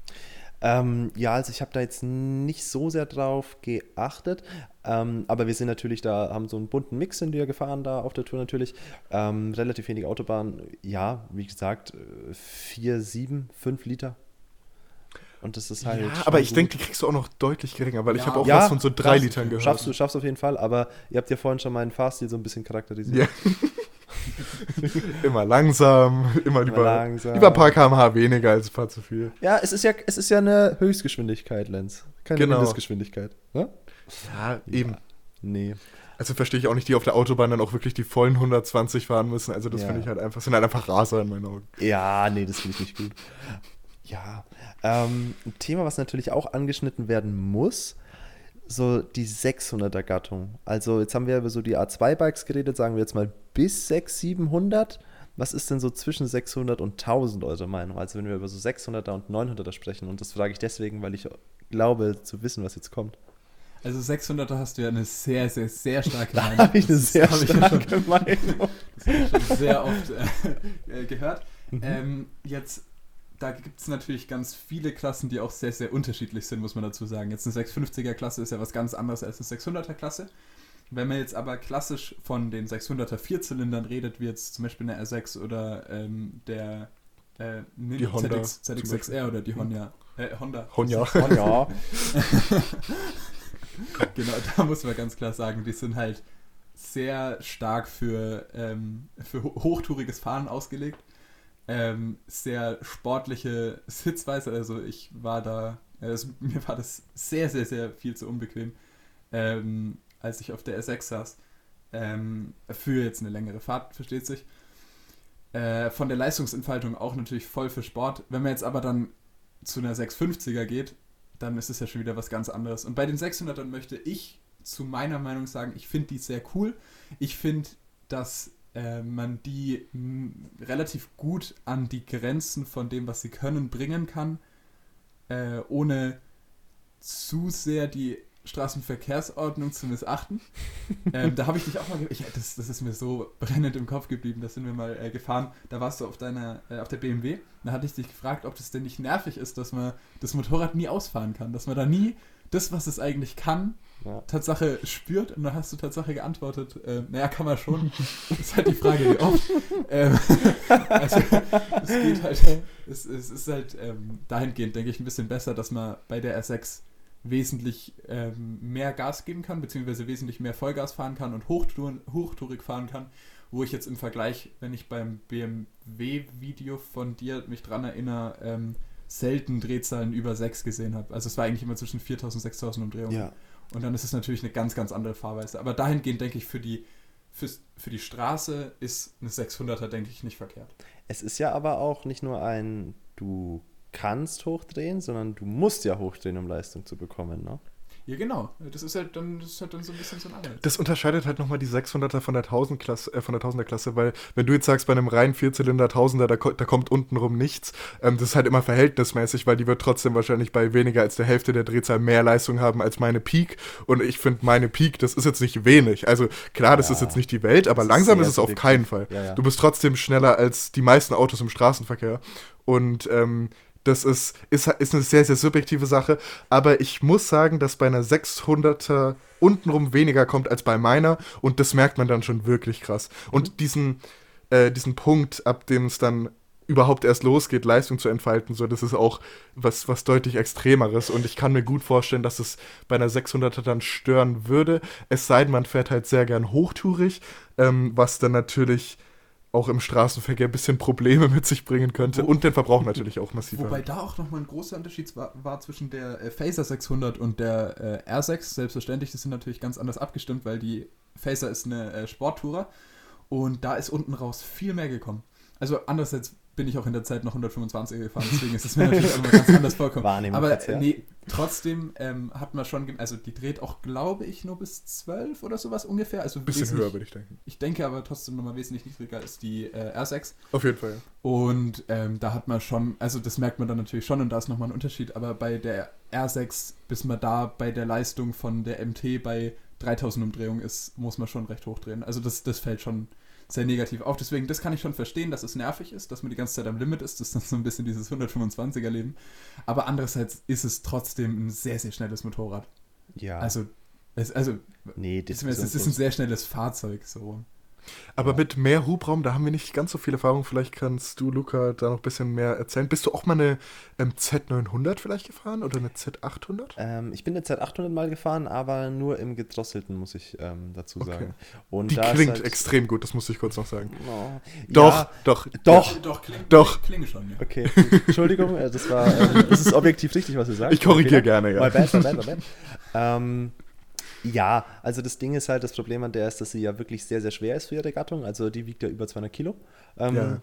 Ähm, ja, also ich habe da jetzt nicht so sehr drauf geachtet, ähm, aber wir sind natürlich da, haben so einen bunten Mix sind wir gefahren da auf der Tour natürlich. Ähm, relativ wenig Autobahn, ja, wie gesagt, 4, 7, 5 Liter. Und das ist halt. ja, aber ich denke, die kriegst du auch noch deutlich geringer, weil ich Ja. habe auch Ja, was von so drei schaffst- Litern gehört. Schaffst du, schaffst auf jeden Fall, aber ihr habt ja vorhin schon meinen Fahrstil so ein bisschen charakterisiert. Ja. immer langsam, immer lieber, langsam. lieber ein paar kmh weniger als ein paar zu viel. Ja, es ist ja, es ist ja eine Höchstgeschwindigkeit, Lenz. Keine Genau. Mindestgeschwindigkeit. Ne? Ja, eben. Nee. Also verstehe ich auch nicht, die auf der Autobahn dann auch wirklich die vollen 120 fahren müssen. Also das Ja. finde ich halt einfach, sind halt einfach Raser in meinen Augen. Ja, nee, das finde ich nicht gut. Ja, ähm, ein Thema, was natürlich auch angeschnitten werden muss, so die 600er Gattung. Also jetzt haben wir über so die A2-Bikes geredet, sagen wir jetzt mal bis 600, 700. Was ist denn so zwischen 600 und 1000 eure Meinung? Also wenn wir über so 600er und 900er sprechen und das frage ich deswegen, weil ich glaube zu wissen, was jetzt kommt. Also 600er hast du ja eine sehr, sehr, sehr starke Da habe ich eine Das sehr ich ja schon- starke Meinung. Das habe ich schon sehr oft äh, gehört. Mhm. Ähm, jetzt, da gibt es natürlich ganz viele Klassen, die auch sehr, sehr unterschiedlich sind, muss man dazu sagen. Jetzt eine 650er Klasse ist ja was ganz anderes als eine 600er Klasse. Wenn man jetzt aber klassisch von den 600er Vierzylindern redet, wie jetzt zum Beispiel eine R6 oder ähm, der äh, Die Honda ZX, zum ZX6R oder die Honda. Äh, Honda. Honja. Oh, ja. Genau, da muss man ganz klar sagen, die sind halt sehr stark für, ähm, für ho- hochtouriges Fahren ausgelegt. Ähm, sehr sportliche Sitzweise, also ich war da, also mir war das sehr, sehr, sehr viel zu unbequem, ähm, als ich auf der R6 saß. Ähm, für jetzt eine längere Fahrt, versteht sich. Äh, von der Leistungsentfaltung auch natürlich voll für Sport. Wenn man jetzt aber dann zu einer 650er geht, dann ist es ja schon wieder was ganz anderes. Und bei den 600ern möchte ich zu meiner Meinung sagen, ich finde die sehr cool. Ich finde, dass äh, man die mh, relativ gut an die Grenzen von dem, was sie können, bringen kann, äh, ohne zu sehr die Straßenverkehrsordnung zu missachten. ähm, da habe ich dich auch mal, ich, das, das ist mir so brennend im Kopf geblieben, da sind wir mal äh, gefahren, da warst du auf deiner, äh, auf der BMW, da hatte ich dich gefragt, ob das denn nicht nervig ist, dass man das Motorrad nie ausfahren kann, dass man da nie das, was es eigentlich kann, Ja. Tatsache spürt und dann hast du Tatsache geantwortet, äh, naja, kann man schon. Das ist halt die Frage, wie oft. ähm, also, es geht halt, es, es ist halt ähm, dahingehend, denke ich, ein bisschen besser, dass man bei der R6 wesentlich ähm, mehr Gas geben kann, beziehungsweise wesentlich mehr Vollgas fahren kann und hochtouren, hochtourig fahren kann, wo ich jetzt im Vergleich, wenn ich beim BMW-Video von dir mich dran erinnere, ähm, selten Drehzahlen über 6 gesehen habe. Also es war eigentlich immer zwischen 4000 und 6000 Umdrehungen. ja. Und dann ist es natürlich eine ganz, ganz andere Fahrweise. Aber dahingehend denke ich, für die, fürs, für die Straße ist eine 600er, denke ich, nicht verkehrt. Es ist ja aber auch nicht nur ein, du kannst hochdrehen, sondern du musst ja hochdrehen, um Leistung zu bekommen, ne? Ja, genau. Das ist halt dann, das ist halt dann so ein bisschen so ein Anreiz. Das unterscheidet halt nochmal die 600er von der 1000 Klasse, äh, von der 1000er Klasse, weil wenn du jetzt sagst, bei einem reinen Vierzylinder 1000er, da, ko- da kommt untenrum nichts, ähm, das ist halt immer verhältnismäßig, weil die wird trotzdem wahrscheinlich bei weniger als der Hälfte der Drehzahl mehr Leistung haben als meine Peak und ich finde meine Peak, das ist jetzt nicht wenig. Also klar, das Ja. ist jetzt nicht die Welt, aber Das ist langsam sehr ist es auf keinen Fall. Ja, ja. Du bist trotzdem schneller als die meisten Autos im Straßenverkehr und ähm, das ist, ist, ist eine sehr, sehr subjektive Sache. Aber ich muss sagen, dass bei einer 600er untenrum weniger kommt als bei meiner. Und das merkt man dann schon wirklich krass. Und diesen, äh, diesen Punkt, ab dem es dann überhaupt erst losgeht, Leistung zu entfalten, so das ist auch was, was deutlich Extremeres und ich kann mir gut vorstellen, dass es bei einer 600er dann stören würde, es sei denn, man fährt halt sehr gern hochtourig, ähm, was dann natürlich auch im Straßenverkehr ein bisschen Probleme mit sich bringen könnte Wo- und den Verbrauch natürlich auch massiv Wobei da auch nochmal ein großer Unterschied war, war zwischen der äh, Phaser 600 und der äh, R6. Selbstverständlich, das sind natürlich ganz anders abgestimmt, weil die Phaser ist eine äh, Sporttourer und da ist unten raus viel mehr gekommen. Also andererseits bin ich auch in der Zeit noch 125 gefahren, deswegen ist es mir natürlich immer ganz anders vorkommen. Wahrnehmung Aber jetzt, ja. äh, nee, trotzdem ähm, hat man schon, also die dreht auch, glaube ich, nur bis 12 oder sowas ungefähr. Also Ein bisschen höher, würde ich denken. Ich denke aber trotzdem nochmal wesentlich niedriger als die äh, R6. Auf jeden Fall. ja. Und ähm, da hat man schon, also das merkt man dann natürlich schon und da ist nochmal ein Unterschied, aber bei der R6, bis man da bei der Leistung von der MT bei 3000 Umdrehungen ist, muss man schon recht hochdrehen. Also das, das fällt schon sehr negativ auf. Deswegen, das kann ich schon verstehen, dass es nervig ist, dass man die ganze Zeit am Limit ist. Das ist dann so ein bisschen dieses 125er Leben. Aber andererseits ist es trotzdem ein sehr, sehr schnelles Motorrad. Ja, Also, es, also nee, es, es ist ein sehr schnelles Fahrzeug. So. Aber mit mehr Hubraum, da haben wir nicht ganz so viel Erfahrung. Vielleicht kannst du, Luca, da noch ein bisschen mehr erzählen. Bist du auch mal eine ähm, Z900 vielleicht gefahren oder eine Z800? Ähm, ich bin eine Z800 mal gefahren, aber nur im gedrosselten, muss ich ähm, dazu Okay. sagen. Und Die klingt halt- extrem gut, das musste ich kurz noch sagen. Oh, Doch, ja, doch. Doch. Doch, klingt, Doch. klinge schon, ja. Okay, Entschuldigung, äh, das war, ähm, das ist objektiv richtig, was ihr sagt. Ich korrigiere gerne, ja. My bad, my bad, my bad. Ähm, ja, also das Ding ist halt, das Problem an der ist, dass sie ja wirklich sehr, sehr schwer ist für ihre Gattung. Also die wiegt ja über 200 Kilo. Ähm, Ja.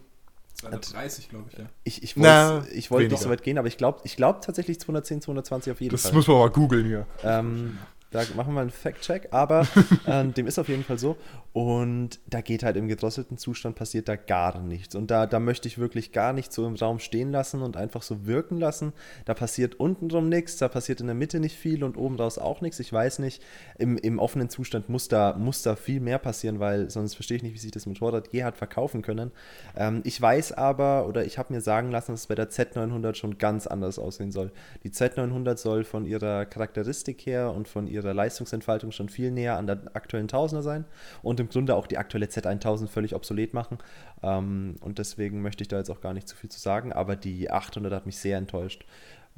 230, glaube ich, ja. Ich, ich wollte ich wollte nicht so weit gehen, aber ich glaube ich glaub tatsächlich 210, 220 auf jeden Das Fall. muss man mal googeln hier. Ähm, da machen wir mal einen Fact-Check, aber ähm, dem ist auf jeden Fall so. Und da geht halt im gedrosselten Zustand passiert da gar nichts. Und da, da möchte ich wirklich gar nicht so im Raum stehen lassen und einfach so wirken lassen. Da passiert untenrum nichts, da passiert in der Mitte nicht viel und oben raus auch nichts. Ich weiß nicht, im, im offenen Zustand muss da, muss da viel mehr passieren, weil sonst verstehe ich nicht, wie sich das Motorrad je hat verkaufen können. Ähm, ich weiß aber, oder ich habe mir sagen lassen, dass es bei der Z900 schon ganz anders aussehen soll. Die Z900 soll von ihrer Charakteristik her und von ihrer Leistungsentfaltung schon viel näher an der aktuellen Tausender sein und im Grunde auch die aktuelle Z1000 völlig obsolet machen. Ähm, und deswegen möchte ich da jetzt auch gar nicht zu viel zu sagen, aber die 800 hat mich sehr enttäuscht.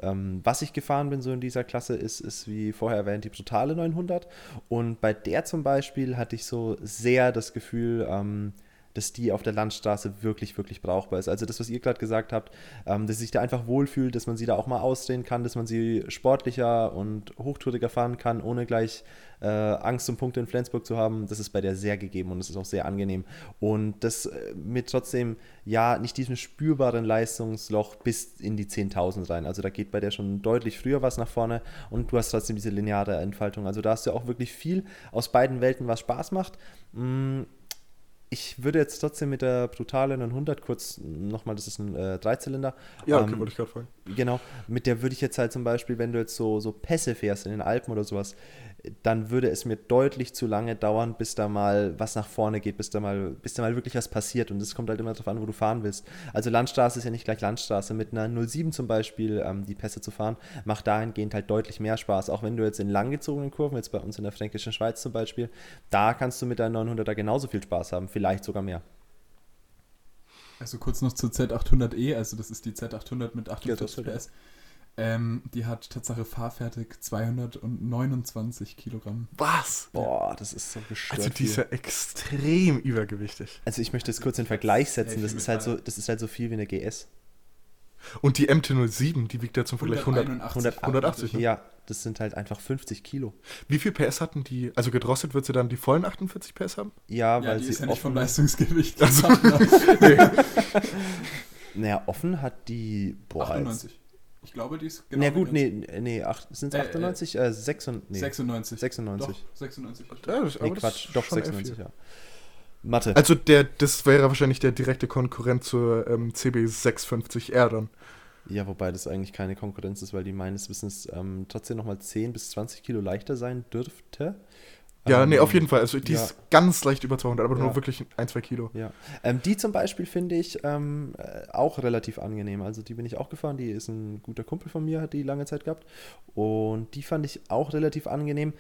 Ähm, was ich gefahren bin so in dieser Klasse ist, ist wie vorher erwähnt die brutale 900 und bei der zum Beispiel hatte ich so sehr das Gefühl, ähm, dass die auf der Landstraße wirklich, wirklich brauchbar ist. Also das, was ihr gerade gesagt habt, ähm, dass sich da einfach wohlfühlt, dass man sie da auch mal ausdrehen kann, dass man sie sportlicher und hochtouriger fahren kann, ohne gleich äh, Angst um Punkte in Flensburg zu haben, das ist bei der sehr gegeben und das ist auch sehr angenehm. Und das äh, mit trotzdem, ja, nicht diesem spürbaren Leistungsloch bis in die 10.000 rein. Also da geht bei der schon deutlich früher was nach vorne und du hast trotzdem diese lineare Entfaltung. Also da hast du auch wirklich viel aus beiden Welten, was Spaß macht. Mm, ich würde jetzt trotzdem mit der brutale 900 kurz nochmal, das ist ein äh, Dreizylinder. Ja, okay, ähm, wollte ich gerade fragen. Genau, mit der würde ich jetzt halt zum Beispiel, wenn du jetzt so, so Pässe fährst in den Alpen oder sowas, dann würde es mir deutlich zu lange dauern, bis da mal was nach vorne geht, bis da mal, bis da mal wirklich was passiert. Und das kommt halt immer darauf an, wo du fahren willst. Also Landstraße ist ja nicht gleich Landstraße. Mit einer 07 zum Beispiel ähm, die Pässe zu fahren, macht dahingehend halt deutlich mehr Spaß. Auch wenn du jetzt in langgezogenen Kurven, jetzt bei uns in der fränkischen Schweiz zum Beispiel, da kannst du mit deinem 900er genauso viel Spaß haben, vielleicht sogar mehr. Also kurz noch zur Z800E, also das ist die Z800 mit Ja, 48 das wird- PS. Ähm, die hat Tatsache fahrfertig 229 Kilogramm. Was? Boah, das ist so gestört. Also die ist ja extrem übergewichtig. Also ich möchte es kurz in Vergleich setzen. Das ist halt so, das ist halt so viel wie eine GS. Und die MT-07, die wiegt ja zum Vergleich 100. 181. 180, ne? Ja, das sind halt einfach 50 Kilo. Wie viel PS hatten die? Also gedrosselt wird sie dann die vollen 48 PS haben? Ja, Ja, weil die sie ist ja nicht vom Leistungsgewicht. Also- nee. naja, offen hat die boah, 98. Ich glaube, die ist Jetzt, na gut, nee, nee, sind es Äh, äh, 98? Äh, 96, nee, 96. 96. Doch, 96. Ja, das, Nee, Quatsch, doch schon eher 96, viel. ja. Mathe. Also der, das wäre wahrscheinlich der direkte Konkurrent zur ähm, CB650R dann. Ja, wobei das eigentlich keine Konkurrenz ist, weil die meines Wissens ähm, trotzdem nochmal 10 bis 20 Kilo leichter sein dürfte. Ja, Ähm, nee, auf jeden Fall. Also die ja. ist ganz leicht über 200, aber Ja. nur wirklich ein, zwei Kilo. Ja, ähm, die zum Beispiel finde ich ähm, äh, auch relativ angenehm. Also die bin ich auch gefahren. Die ist ein guter Kumpel von mir, hat die lange Zeit gehabt. Und die fand ich auch relativ angenehm.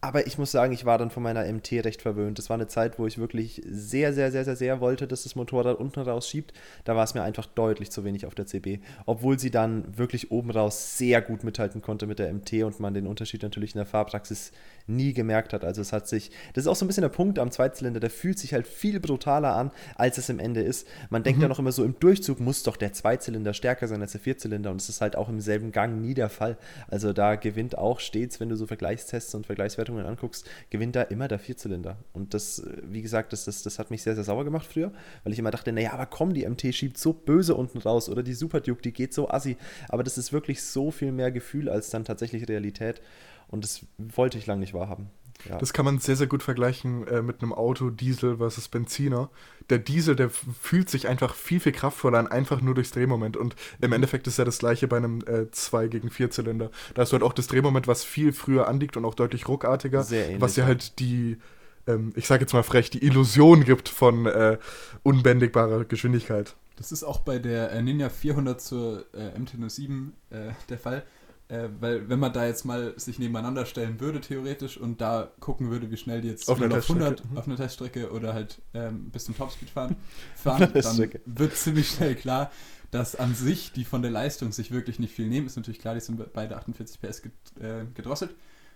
Aber ich muss sagen, ich war dann von meiner MT recht verwöhnt. Das war eine Zeit, wo ich wirklich sehr, sehr, sehr, sehr, sehr wollte, dass das Motorrad unten raus schiebt. Da war es mir einfach deutlich zu wenig auf der CB. Obwohl sie dann wirklich oben raus sehr gut mithalten konnte mit der MT und man den Unterschied natürlich in der Fahrpraxis nie gemerkt hat. Also es hat sich, das ist auch so ein bisschen der Punkt am Zweizylinder, der fühlt sich halt viel brutaler an, als es im Ende ist. Man denkt mhm. ja noch immer so, im Durchzug muss doch der Zweizylinder stärker sein als der Vierzylinder und es ist halt auch im selben Gang nie der Fall. Also da gewinnt auch stets, wenn du so Vergleichstests und Vergleichswertungen anguckst, gewinnt da immer der Vierzylinder. Und das, wie gesagt, das, das, das hat mich sehr, sehr sauer gemacht früher, weil ich immer dachte, naja, aber komm, die MT schiebt so böse unten raus oder die Super Duke, die geht so assi. Aber das ist wirklich so viel mehr Gefühl als dann tatsächlich Realität. Und das wollte ich lange nicht wahrhaben. Ja. Das kann man sehr, sehr gut vergleichen äh, mit einem Auto, Diesel versus Benziner. Der Diesel, der fühlt sich einfach viel, viel kraftvoller an, einfach nur durchs Drehmoment. Und im Endeffekt ist ja das gleiche bei einem 2 äh, gegen 4 Zylinder. Da hast du halt auch das Drehmoment, was viel früher anliegt und auch deutlich ruckartiger. Sehr ähnlich, was dir halt die, ähm, ich sage jetzt mal frech, die Illusion gibt von äh, unbändigbarer Geschwindigkeit. Das ist auch bei der äh, Ninja 400 zur äh, MT-07 äh, der Fall äh, weil wenn man da jetzt mal sich nebeneinander stellen würde, theoretisch, und da gucken würde, wie schnell die jetzt auf, einer 100 mhm. auf einer Teststrecke oder halt ähm, bis zum Topspeed fahren, fahren dann wird ziemlich schnell klar, dass an sich die von der Leistung sich wirklich nicht viel nehmen. Ist natürlich klar, die sind beide 48 PS äh, gedrosselt.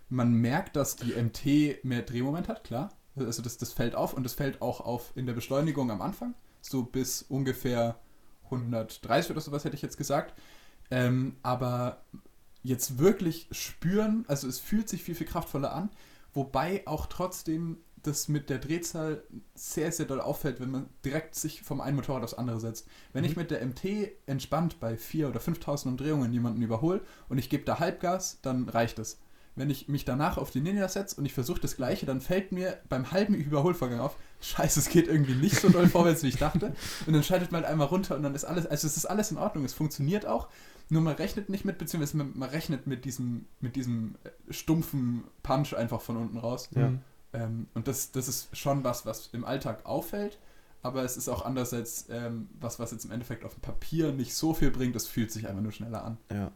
Man merkt, dass die MT mehr Drehmoment hat, klar. Also das, das fällt auf und das fällt auch auf in der Beschleunigung am Anfang, so bis ungefähr 130 oder sowas hätte ich jetzt gesagt. Ähm, aber jetzt wirklich spüren, also es fühlt sich viel, viel kraftvoller an, wobei auch trotzdem das mit der Drehzahl sehr, sehr doll auffällt, wenn man direkt sich vom einen Motorrad aufs andere setzt. Wenn mhm. ich mit der MT entspannt bei 4.000 oder 5.000 Umdrehungen jemanden überhole und ich gebe da Halbgas, dann reicht es. Wenn ich mich danach auf die Ninja setze und ich versuche das Gleiche, dann fällt mir beim halben Überholvorgang auf, scheiße, es geht irgendwie nicht so doll vorwärts, wie ich dachte. Und dann schaltet man halt einmal runter und dann ist alles, also es ist alles in Ordnung, es funktioniert auch, nur man rechnet nicht mit, beziehungsweise man, man rechnet mit diesem, mit diesem äh, stumpfen Punch einfach von unten raus. Ja. Ähm, und das, das ist schon was, was im Alltag auffällt, aber es ist auch andererseits ähm, was, was jetzt im Endeffekt auf dem Papier nicht so viel bringt, es fühlt sich einfach nur schneller an. Ja.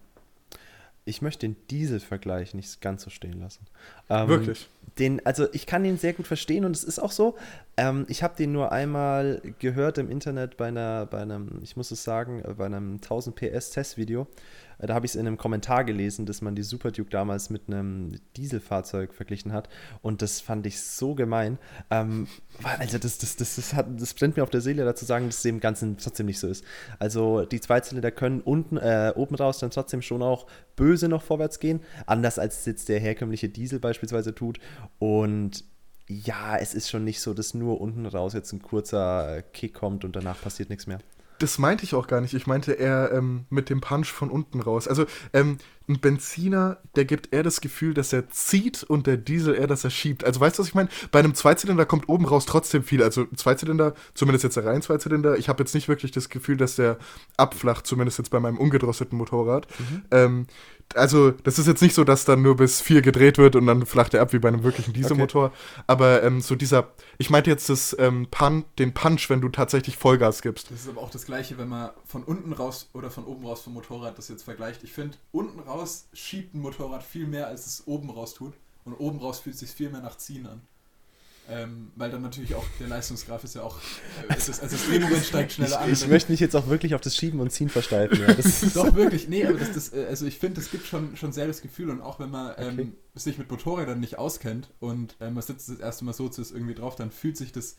Ich möchte den Diesel-Vergleich nicht ganz so stehen lassen. Ähm, Wirklich? Den, also ich kann ihn sehr gut verstehen und es ist auch so. Ähm, ich habe den nur einmal gehört im Internet bei einer, bei einem, ich muss es sagen, äh, bei einem 1000 PS Testvideo. Da habe ich es in einem Kommentar gelesen, dass man die Super Duke damals mit einem Dieselfahrzeug verglichen hat. Und das fand ich so gemein. Ähm, also das, das, das, das, hat, das brennt mir auf der Seele, dazu sagen, dass es im Ganzen trotzdem nicht so ist. Also die Zweizylinder können unten, äh, oben raus dann trotzdem schon auch böse noch vorwärts gehen. Anders als jetzt der herkömmliche Diesel beispielsweise tut. Und ja, es ist schon nicht so, dass nur unten raus jetzt ein kurzer Kick kommt und danach passiert nichts mehr. Das meinte ich auch gar nicht. Ich meinte eher ähm, mit dem Punch von unten raus. Also ähm, ein Benziner, der gibt eher das Gefühl, dass er zieht und der Diesel eher, dass er schiebt. Also weißt du, was ich meine? Bei einem Zweizylinder kommt oben raus trotzdem viel. Also Zweizylinder, zumindest jetzt der rein Zweizylinder, ich habe jetzt nicht wirklich das Gefühl, dass der abflacht, zumindest jetzt bei meinem ungedrosselten Motorrad. Mhm. Ähm, also, das ist jetzt nicht so, dass dann nur bis vier gedreht wird und dann flacht er ab wie bei einem wirklichen Dieselmotor. Okay. Aber ähm, so dieser, ich meinte jetzt das, ähm, Pun, den Punch, wenn du tatsächlich Vollgas gibst. Das ist aber auch das Gleiche, wenn man von unten raus oder von oben raus vom Motorrad das jetzt vergleicht. Ich finde, unten raus schiebt ein Motorrad viel mehr, als es oben raus tut. Und oben raus fühlt es sich viel mehr nach Ziehen an. Ähm, weil dann natürlich auch der Leistungsgraf ist ja auch, äh, also, das, also das Drehmoment steigt schneller ich, an. Ich möchte mich jetzt auch wirklich auf das Schieben und Ziehen versteifen. Ja. Doch, wirklich, nee, aber das, das, äh, also ich finde, es gibt schon, schon sehr das Gefühl und auch wenn man ähm, okay. sich mit Motorrädern nicht auskennt und ähm, man sitzt das erste Mal so zu irgendwie drauf, dann fühlt sich das,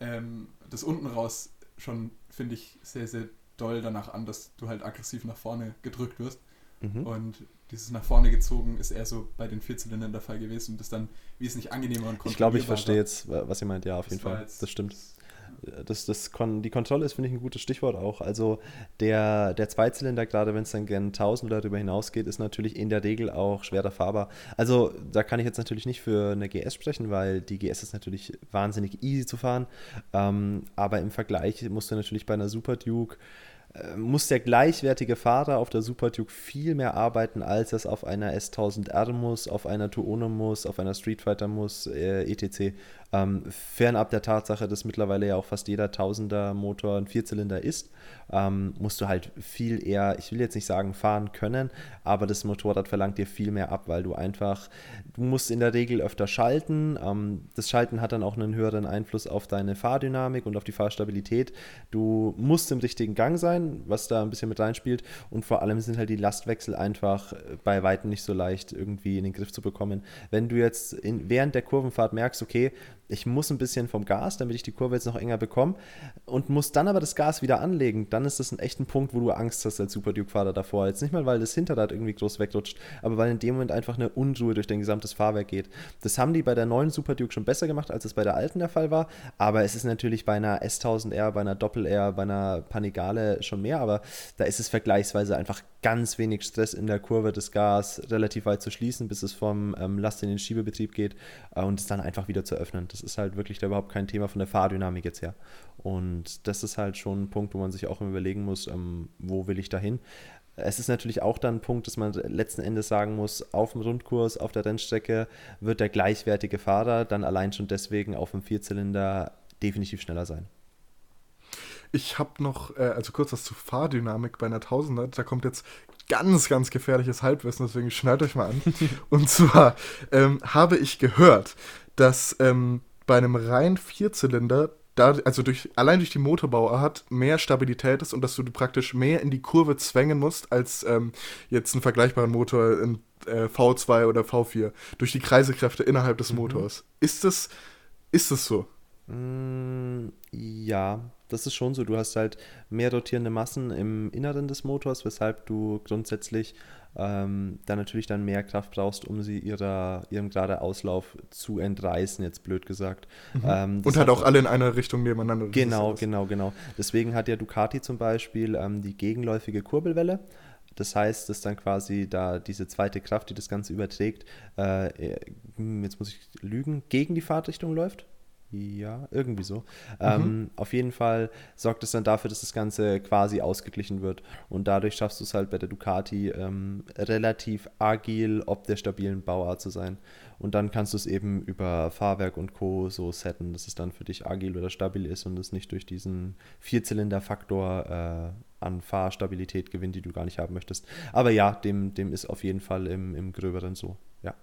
ähm, das unten raus schon, finde ich, sehr, sehr doll danach an, dass du halt aggressiv nach vorne gedrückt wirst. Mhm. Und dieses nach vorne gezogen ist eher so bei den Vierzylindern der Fall gewesen und das dann wesentlich angenehmer und Ich glaube, ich verstehe jetzt, was ihr meint. Ja, auf jeden Fall. Das stimmt. Das, das Kon die Kontrolle ist, finde ich, ein gutes Stichwort auch. Also der, der Zweizylinder, gerade wenn es dann gern 1000 oder darüber hinausgeht, ist natürlich in der Regel auch schwerer fahrbar. Also da kann ich jetzt natürlich nicht für eine GS sprechen, weil die GS ist natürlich wahnsinnig easy zu fahren. Ähm, aber im Vergleich musst du natürlich bei einer Super Duke äh, muss der gleichwertige Fahrer auf der Super Duke viel mehr arbeiten, als es auf einer S1000R muss, auf einer Tuono muss, auf einer Street Fighter muss, äh, etc. Ähm, fernab der Tatsache, dass mittlerweile ja auch fast jeder Tausender-Motor ein Vierzylinder ist, ähm, musst du halt viel eher, ich will jetzt nicht sagen fahren können, aber das Motorrad verlangt dir viel mehr ab, weil du einfach, du musst in der Regel öfter schalten. Ähm, das Schalten hat dann auch einen höheren Einfluss auf deine Fahrdynamik und auf die Fahrstabilität. Du musst im richtigen Gang sein, was da ein bisschen mit reinspielt und vor allem sind halt die Lastwechsel einfach bei Weitem nicht so leicht irgendwie in den Griff zu bekommen. Wenn du jetzt in, während der Kurvenfahrt merkst, okay, ich muss ein bisschen vom Gas, damit ich die Kurve jetzt noch enger bekomme und muss dann aber das Gas wieder anlegen, dann ist das ein echter Punkt, wo du Angst hast als Super Duke-Fahrer davor. Jetzt nicht mal, weil das Hinterrad irgendwie groß wegrutscht, aber weil in dem Moment einfach eine Unruhe durch dein gesamtes Fahrwerk geht. Das haben die bei der neuen Super Duke schon besser gemacht, als es bei der alten der Fall war, aber es ist natürlich bei einer S1000R, bei einer Doppel-R, bei einer Panigale schon mehr, aber da ist es vergleichsweise einfach ganz wenig Stress in der Kurve, das Gas relativ weit zu schließen, bis es vom ähm, Last in den Schiebebetrieb geht äh, und es dann einfach wieder zu öffnen. Das ist halt wirklich da überhaupt kein Thema von der Fahrdynamik jetzt her. Und das ist halt schon ein Punkt, wo man sich auch überlegen muss, ähm, wo will ich da hin. Es ist natürlich auch dann ein Punkt, dass man letzten Endes sagen muss, auf dem Rundkurs, auf der Rennstrecke wird der gleichwertige Fahrer dann allein schon deswegen auf dem Vierzylinder definitiv schneller sein. Ich habe noch, äh, also kurz was zur Fahrdynamik bei einer Tausender. Da kommt jetzt ganz, ganz gefährliches Halbwissen, deswegen schnallt euch mal an. Und zwar ähm, habe ich gehört, dass ähm, bei einem rein Vierzylinder da, also durch, allein durch die Motorbauart mehr Stabilität ist und dass du praktisch mehr in die Kurve zwängen musst, als ähm, jetzt einen vergleichbaren Motor in äh, V2 oder V4, durch die Kreisekräfte innerhalb des mhm. Motors. Ist das, ist das so? Mm, ja, das ist schon so. Du hast halt mehr rotierende Massen im Inneren des Motors, weshalb du grundsätzlich ähm, dann natürlich dann mehr Kraft brauchst, um sie ihrer, ihrem gerade Auslauf zu entreißen, jetzt blöd gesagt. Mhm. Ähm, und halt auch alle in einer Richtung nebeneinander. Genau, genau, genau. Deswegen hat ja Ducati zum Beispiel ähm, die gegenläufige Kurbelwelle. Das heißt, dass dann quasi da diese zweite Kraft, die das Ganze überträgt, äh, äh jetzt muss ich lügen, gegen die Fahrtrichtung läuft. Ja, irgendwie so. Mhm. Ähm, auf jeden Fall sorgt es dann dafür, dass das Ganze quasi ausgeglichen wird. Und dadurch schaffst du es halt bei der Ducati ähm, relativ agil, ob der stabilen Bauart zu sein. Und dann kannst du es eben über Fahrwerk und Co. so setten, dass es dann für dich agil oder stabil ist und es nicht durch diesen Vierzylinder-Faktor äh, an Fahrstabilität gewinnt, die du gar nicht haben möchtest. Aber ja, dem, dem ist auf jeden Fall im, im Gröberen so. Ja.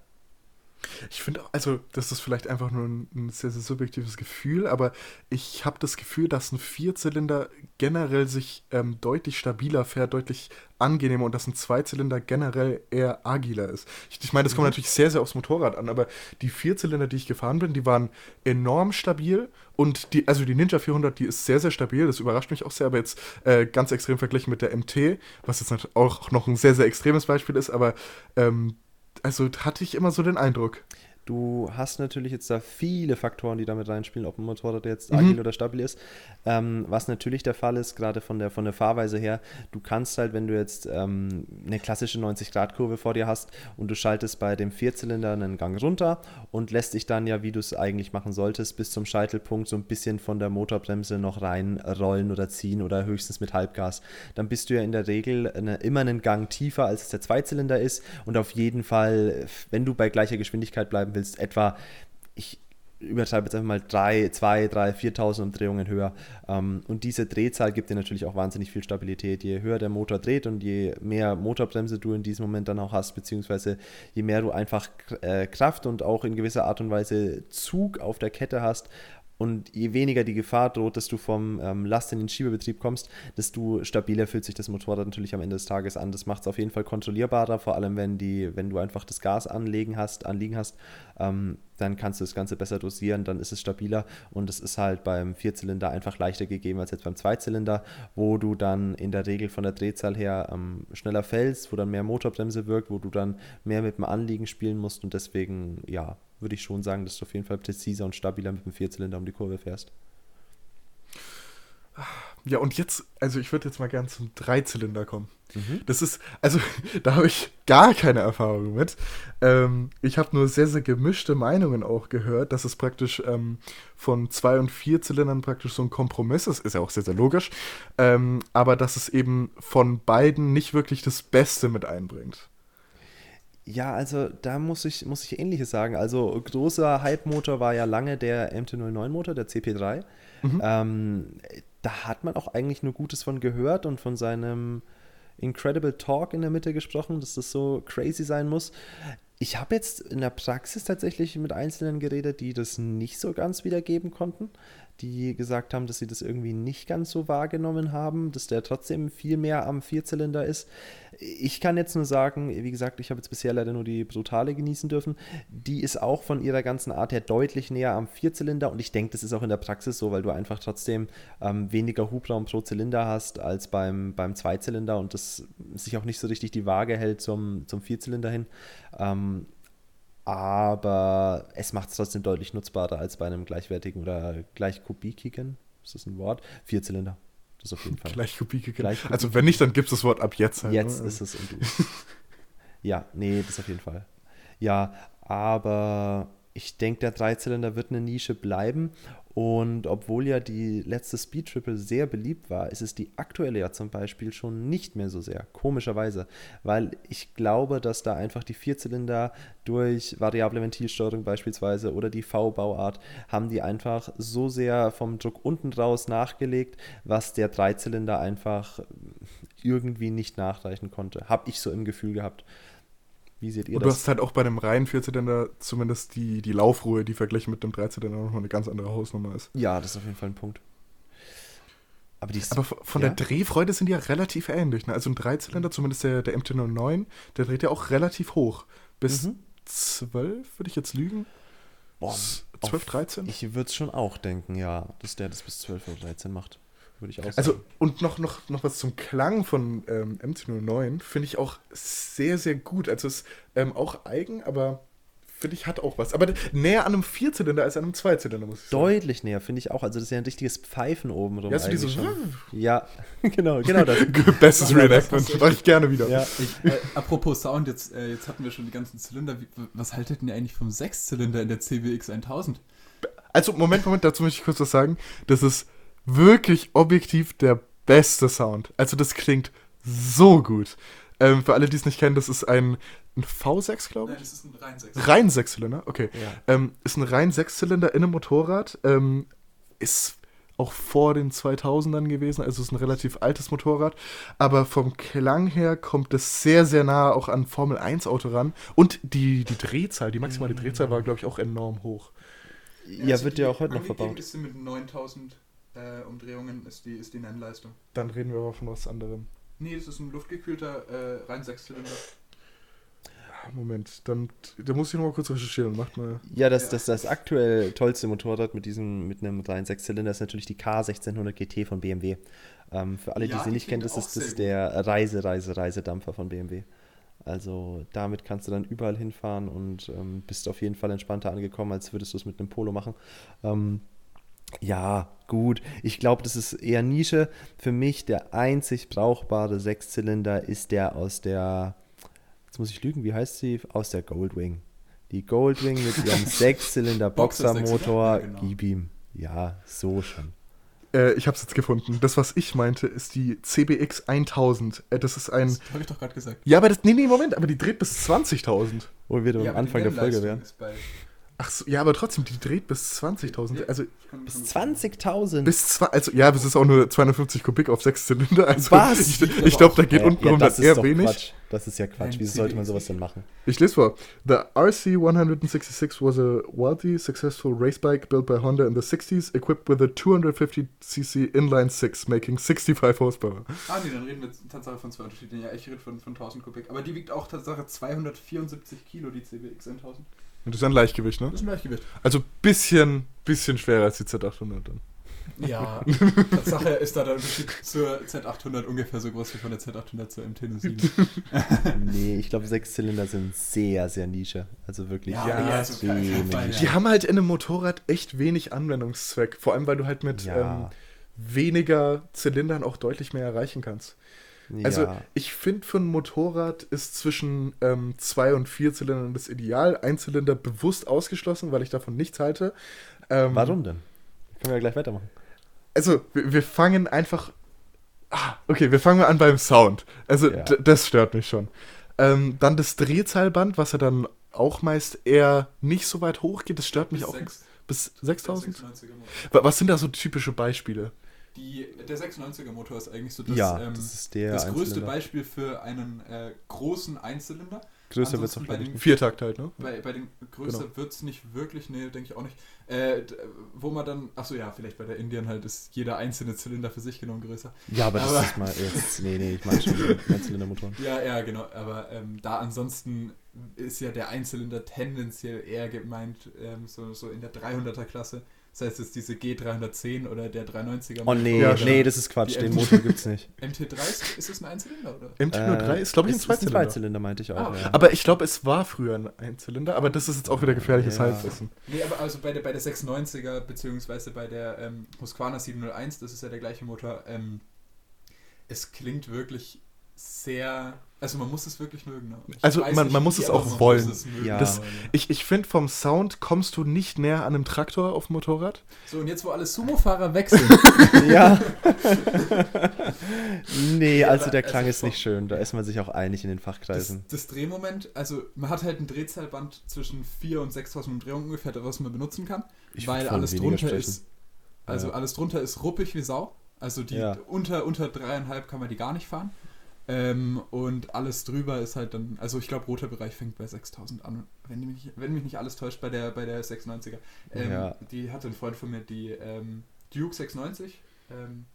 Ich finde auch, also das ist vielleicht einfach nur ein, ein sehr, sehr subjektives Gefühl, aber ich habe das Gefühl, dass ein Vierzylinder generell sich ähm, deutlich stabiler fährt, deutlich angenehmer und dass ein Zweizylinder generell eher agiler ist. Ich, ich meine, das kommt mhm. natürlich sehr, sehr aufs Motorrad an, aber die Vierzylinder, die ich gefahren bin, die waren enorm stabil und die, also die Ninja 400, die ist sehr, sehr stabil, das überrascht mich auch sehr, aber jetzt äh, ganz extrem verglichen mit der MT, was jetzt auch noch ein sehr, sehr extremes Beispiel ist, aber ähm, also hatte ich immer so den Eindruck. Du hast natürlich jetzt da viele Faktoren, die damit reinspielen, ob ein Motorrad jetzt mhm. agil oder stabil ist. Ähm, was natürlich der Fall ist, gerade von der, von der Fahrweise her, du kannst halt, wenn du jetzt ähm, eine klassische 90-Grad-Kurve vor dir hast und du schaltest bei dem Vierzylinder einen Gang runter und lässt dich dann ja, wie du es eigentlich machen solltest, bis zum Scheitelpunkt so ein bisschen von der Motorbremse noch reinrollen oder ziehen oder höchstens mit Halbgas, dann bist du ja in der Regel eine, immer einen Gang tiefer, als es der Zweizylinder ist und auf jeden Fall, wenn du bei gleicher Geschwindigkeit bleiben willst, willst, etwa, ich übertreibe jetzt einfach mal 3, 2, 3, 4.000 Umdrehungen höher. Ähm, und diese Drehzahl gibt dir natürlich auch wahnsinnig viel Stabilität. Je höher der Motor dreht und je mehr Motorbremse du in diesem Moment dann auch hast, beziehungsweise je mehr du einfach äh, Kraft und auch in gewisser Art und Weise Zug auf der Kette hast, und je weniger die Gefahr droht, dass du vom ähm, Last in den Schiebebetrieb kommst, desto stabiler fühlt sich das Motorrad natürlich am Ende des Tages an. Das macht es auf jeden Fall kontrollierbarer, vor allem wenn, die, wenn du einfach das Gas anlegen hast, anliegen hast. Ähm, dann kannst du das Ganze besser dosieren, dann ist es stabiler und es ist halt beim Vierzylinder einfach leichter gegeben als jetzt beim Zweizylinder, wo du dann in der Regel von der Drehzahl her ähm, schneller fällst, wo dann mehr Motorbremse wirkt, wo du dann mehr mit dem Anliegen spielen musst und deswegen, ja, würde ich schon sagen, dass du auf jeden Fall präziser und stabiler mit dem Vierzylinder um die Kurve fährst. Ja, und jetzt, also ich würde jetzt mal gern zum Dreizylinder kommen. Mhm. Das ist, also da habe ich gar keine Erfahrung mit. Ähm, ich habe nur sehr, sehr gemischte Meinungen auch gehört, dass es praktisch ähm, von zwei und vier Zylindern praktisch so ein Kompromiss ist. Ist ja auch sehr, sehr logisch. Ähm, aber dass es eben von beiden nicht wirklich das Beste mit einbringt. Ja, also da muss ich, muss ich Ähnliches sagen. Also großer Hype-Motor war ja lange der MT-09-Motor, der CP3. Mhm. Ähm, da hat man auch eigentlich nur Gutes von gehört und von seinem Incredible Talk in der Mitte gesprochen, dass das so crazy sein muss. Ich habe jetzt in der Praxis tatsächlich mit Einzelnen geredet, die das nicht so ganz wiedergeben konnten, die gesagt haben, dass sie das irgendwie nicht ganz so wahrgenommen haben, dass der trotzdem viel mehr am Vierzylinder ist. Ich kann jetzt nur sagen, wie gesagt, ich habe jetzt bisher leider nur die Brutale genießen dürfen. Die ist auch von ihrer ganzen Art her deutlich näher am Vierzylinder und ich denke, das ist auch in der Praxis so, weil du einfach trotzdem ähm, weniger Hubraum pro Zylinder hast als beim, beim Zweizylinder und das sich auch nicht so richtig die Waage hält zum, zum Vierzylinder hin. Ähm, aber es macht es trotzdem deutlich nutzbarer als bei einem gleichwertigen oder gleichkubikigen, ist das ein Wort? Vierzylinder. Das auf jeden Fall. Gleichkubikigen. Gleichkubik- Also wenn nicht, dann gibt es das Wort ab jetzt halt. Jetzt ne? ist es und du. ja, nee, das auf jeden Fall. Ja, aber ich denke, der Dreizylinder wird eine Nische bleiben. Und obwohl ja die letzte Speed Triple sehr beliebt war, ist es die aktuelle ja zum Beispiel schon nicht mehr so sehr. Komischerweise. Weil ich glaube, dass da einfach die Vierzylinder durch variable Ventilsteuerung beispielsweise oder die V-Bauart haben die einfach so sehr vom Druck unten raus nachgelegt, was der Dreizylinder einfach irgendwie nicht nachreichen konnte. Habe ich so im Gefühl gehabt. Wie seht ihr Und du das? hast halt auch bei dem reinen Vierzylinder zumindest die, die Laufruhe, die verglichen mit dem Dreizylinder nochmal eine ganz andere Hausnummer ist. Ja, das ist auf jeden Fall ein Punkt. Aber die Aber von ja? der Drehfreude sind die ja relativ ähnlich. Ne? Also ein Dreizylinder, zumindest der, der MT-09, der dreht ja auch relativ hoch. Bis Mhm. 12, würde ich jetzt lügen? Boah, S- auf- 12, 13? Ich würde es schon auch denken, ja, dass der das bis 12 oder 13 macht. Würde ich auch sagen. Also, und noch, noch, noch was zum Klang von ähm, MT-09 finde ich auch sehr, sehr gut. Also, es ist ähm, auch eigen, aber finde ich hat auch was. Aber näher an einem Vierzylinder als an einem Zweizylinder, muss ich sagen. Deutlich näher, finde ich auch. Also das ist ja ein richtiges Pfeifen oben rum. Ja, so diese. Ja, genau, genau das. Bestes Reenactment. Mache ich gerne wieder. ja. Ich, äh, apropos Sound, jetzt, äh, jetzt hatten wir schon die ganzen Zylinder. Wie, was haltet ihr eigentlich vom Sechszylinder in der CBX 1000? Also, Moment, Moment, dazu möchte ich kurz was sagen. Das ist wirklich objektiv der beste Sound. Also, das klingt so gut. Ähm, für alle, die es nicht kennen, das ist ein, ein V6, glaube ich. das ist ein rein Sechs. Rein Sechszylinder, okay. Ja. Ähm, ist ein rein Sechszylinder in einem Motorrad. Ähm, ist auch vor den 2000ern gewesen, also ist ein relativ altes Motorrad. Aber vom Klang her kommt es sehr, sehr nah auch an Formel 1 Auto ran. Und die, die Drehzahl, die maximale Drehzahl war, glaube ich, auch enorm hoch. Ja, wird ja auch heute noch verbaut. ist sie mit 9000 äh, Umdrehungen, ist die, ist die Nennleistung. Dann reden wir aber von was anderem. Nee, das ist ein luftgekühlter äh, rein Sechszylinder. Ah, Moment, dann da muss ich noch mal kurz recherchieren. Macht mal. Ja, das, Ja. das, das aktuell tollste Motorrad mit diesem, mit einem reinen Sechszylinder ist natürlich die K1600 GT von BMW. Ähm, für alle, Ja, die sie nicht kennen, das ist das der Reise, Reise, Reisedampfer von BMW. Also damit kannst du dann überall hinfahren und ähm, bist auf jeden Fall entspannter angekommen, als würdest du es mit einem Polo machen. Ähm, ja, gut. Ich glaube, das ist eher Nische. Für mich der einzig brauchbare Sechszylinder ist der aus der, jetzt muss ich lügen, wie heißt sie? Aus der Goldwing. Die Goldwing mit ihrem Sechszylinder Boxer Boxermotor. Sechszylinder, ja, genau. Gib ihm. Ja, so schon. Äh, ich habe es jetzt gefunden. Das, was ich meinte, ist die CBX 1000. Äh, das ist ein. Das habe ich doch gerade gesagt. Ja, aber das. Nee, nee, Moment, aber die dreht bis 20.000. Wo wir Ja, am Anfang der Folge wären. ist bei- Ach so, ja, aber trotzdem, die dreht bis 20.000. Also, Bis kann- 20.000. bis zwei, also, ja, es ist auch nur 250 Kubik auf 6 Zylinder. Also, Was? Ich, ich glaube, da geht Äh, unten ja, rum das ist eher doch wenig. Quatsch. Das ist ja Quatsch. Wieso sollte man sowas denn machen? Ich lese vor. The RC166 was a wealthy, successful race bike built by Honda in the 60s, equipped with a 250cc inline six, making 65 horsepower. Ah, nee, dann reden wir Tatsache von zwei unterschiedlichen. Ja, ich rede von, von 1000 Kubik. Aber die wiegt auch Tatsache 274 Kilo, die CBX 1000. Und das ist ein Leichtgewicht, ne? Das ist ein Leichtgewicht. Also bisschen, bisschen schwerer als die Z800 dann. Ja, Tatsache ist da der Unterschied zur Z800 ungefähr so groß wie von der Z800 zur MT-07. Nee, ich glaube, Sechszylinder sind sehr, sehr Nische. Also wirklich Ja, ja, also Fall, Nische. Die haben halt in einem Motorrad echt wenig Anwendungszweck. Vor allem, weil du halt mit Ja. ähm, weniger Zylindern auch deutlich mehr erreichen kannst. Also ja. ich finde, für ein Motorrad ist zwischen ähm, zwei und vier Zylindern das Ideal. Ein Zylinder bewusst ausgeschlossen, weil ich davon nichts halte. Ähm, Warum denn? Können wir ja gleich weitermachen. Also, wir, wir fangen einfach. Ah, okay, wir fangen mal an beim Sound. Also, Ja. das stört mich schon. Ähm, dann das Drehzahlband, was ja dann auch meist eher nicht so weit hoch geht. Das stört mich Bis auch. sechs- Bis 6000? 96er Motor. Wa- Was sind da so typische Beispiele? Die, der 96er Motor ist eigentlich so das, ja, ähm, das ist der das größte. Beispiel für einen äh, großen Einzylinder. Größer wird es auch bei den. Viertakt halt, ne? Bei, bei dem größer Genau. wird es nicht wirklich, nee, denke ich auch nicht. Äh, wo man dann, achso ja, vielleicht bei der Indian halt ist jeder einzelne Zylinder für sich genommen größer. Ja, aber das Aber- ist mal jetzt. Nee, nee, ich meine schon Einzylindermotoren. Ja, ja, genau. Aber ähm, da ansonsten ist ja der Einzylinder tendenziell eher gemeint, ähm, so, so in der 300er Klasse. Das heißt, es ist diese G310 oder der 390er. Oh nee, Ja, nee, das ist Quatsch, den Motor gibt's nicht. MT3 ist, ist es ein Einzylinder, oder? MT-03 ist, glaube ich, ein Äh, ist ein Zweizylinder. Zweizylinder, meinte ich auch. Ah, ja. Aber ich glaube, es war früher ein Einzylinder, aber das ist jetzt auch wieder gefährliches Ja. Halbwissen. Nee, aber also bei der, bei der 690er, beziehungsweise bei der ähm, Husqvarna 701, das ist ja der gleiche Motor, ähm, es klingt wirklich sehr. Also man muss es wirklich mögen. Ne? Ich Also man- man muss es auch man wollen. muss es mögen. Ja. Das- Ich, ich finde, vom Sound kommst du nicht näher an einem Traktor auf dem Motorrad. So, und jetzt, wo alle Sumo-Fahrer weg sind. Ja. nee, also der Klang also ist nicht schön. Da ist man sich auch einig in den das, Fachkreisen. das Drehmoment, also man hat halt ein Drehzahlband zwischen 4.000 und 6.000 Umdrehungen ungefähr, was man benutzen kann. Ich weil alles drunter sprechen. ist. Also Ja. alles drunter ist ruppig wie Sau. Also die Ja. unter, unter dreieinhalb kann man die gar nicht fahren. Ähm, und alles drüber ist halt dann, also ich glaube, roter Bereich fängt bei 6000 an, wenn mich, wenn mich nicht alles täuscht, bei der, bei der 96er. Ähm, Ja. Die hatte ein Freund von mir, die ähm, Duke 690. Ähm,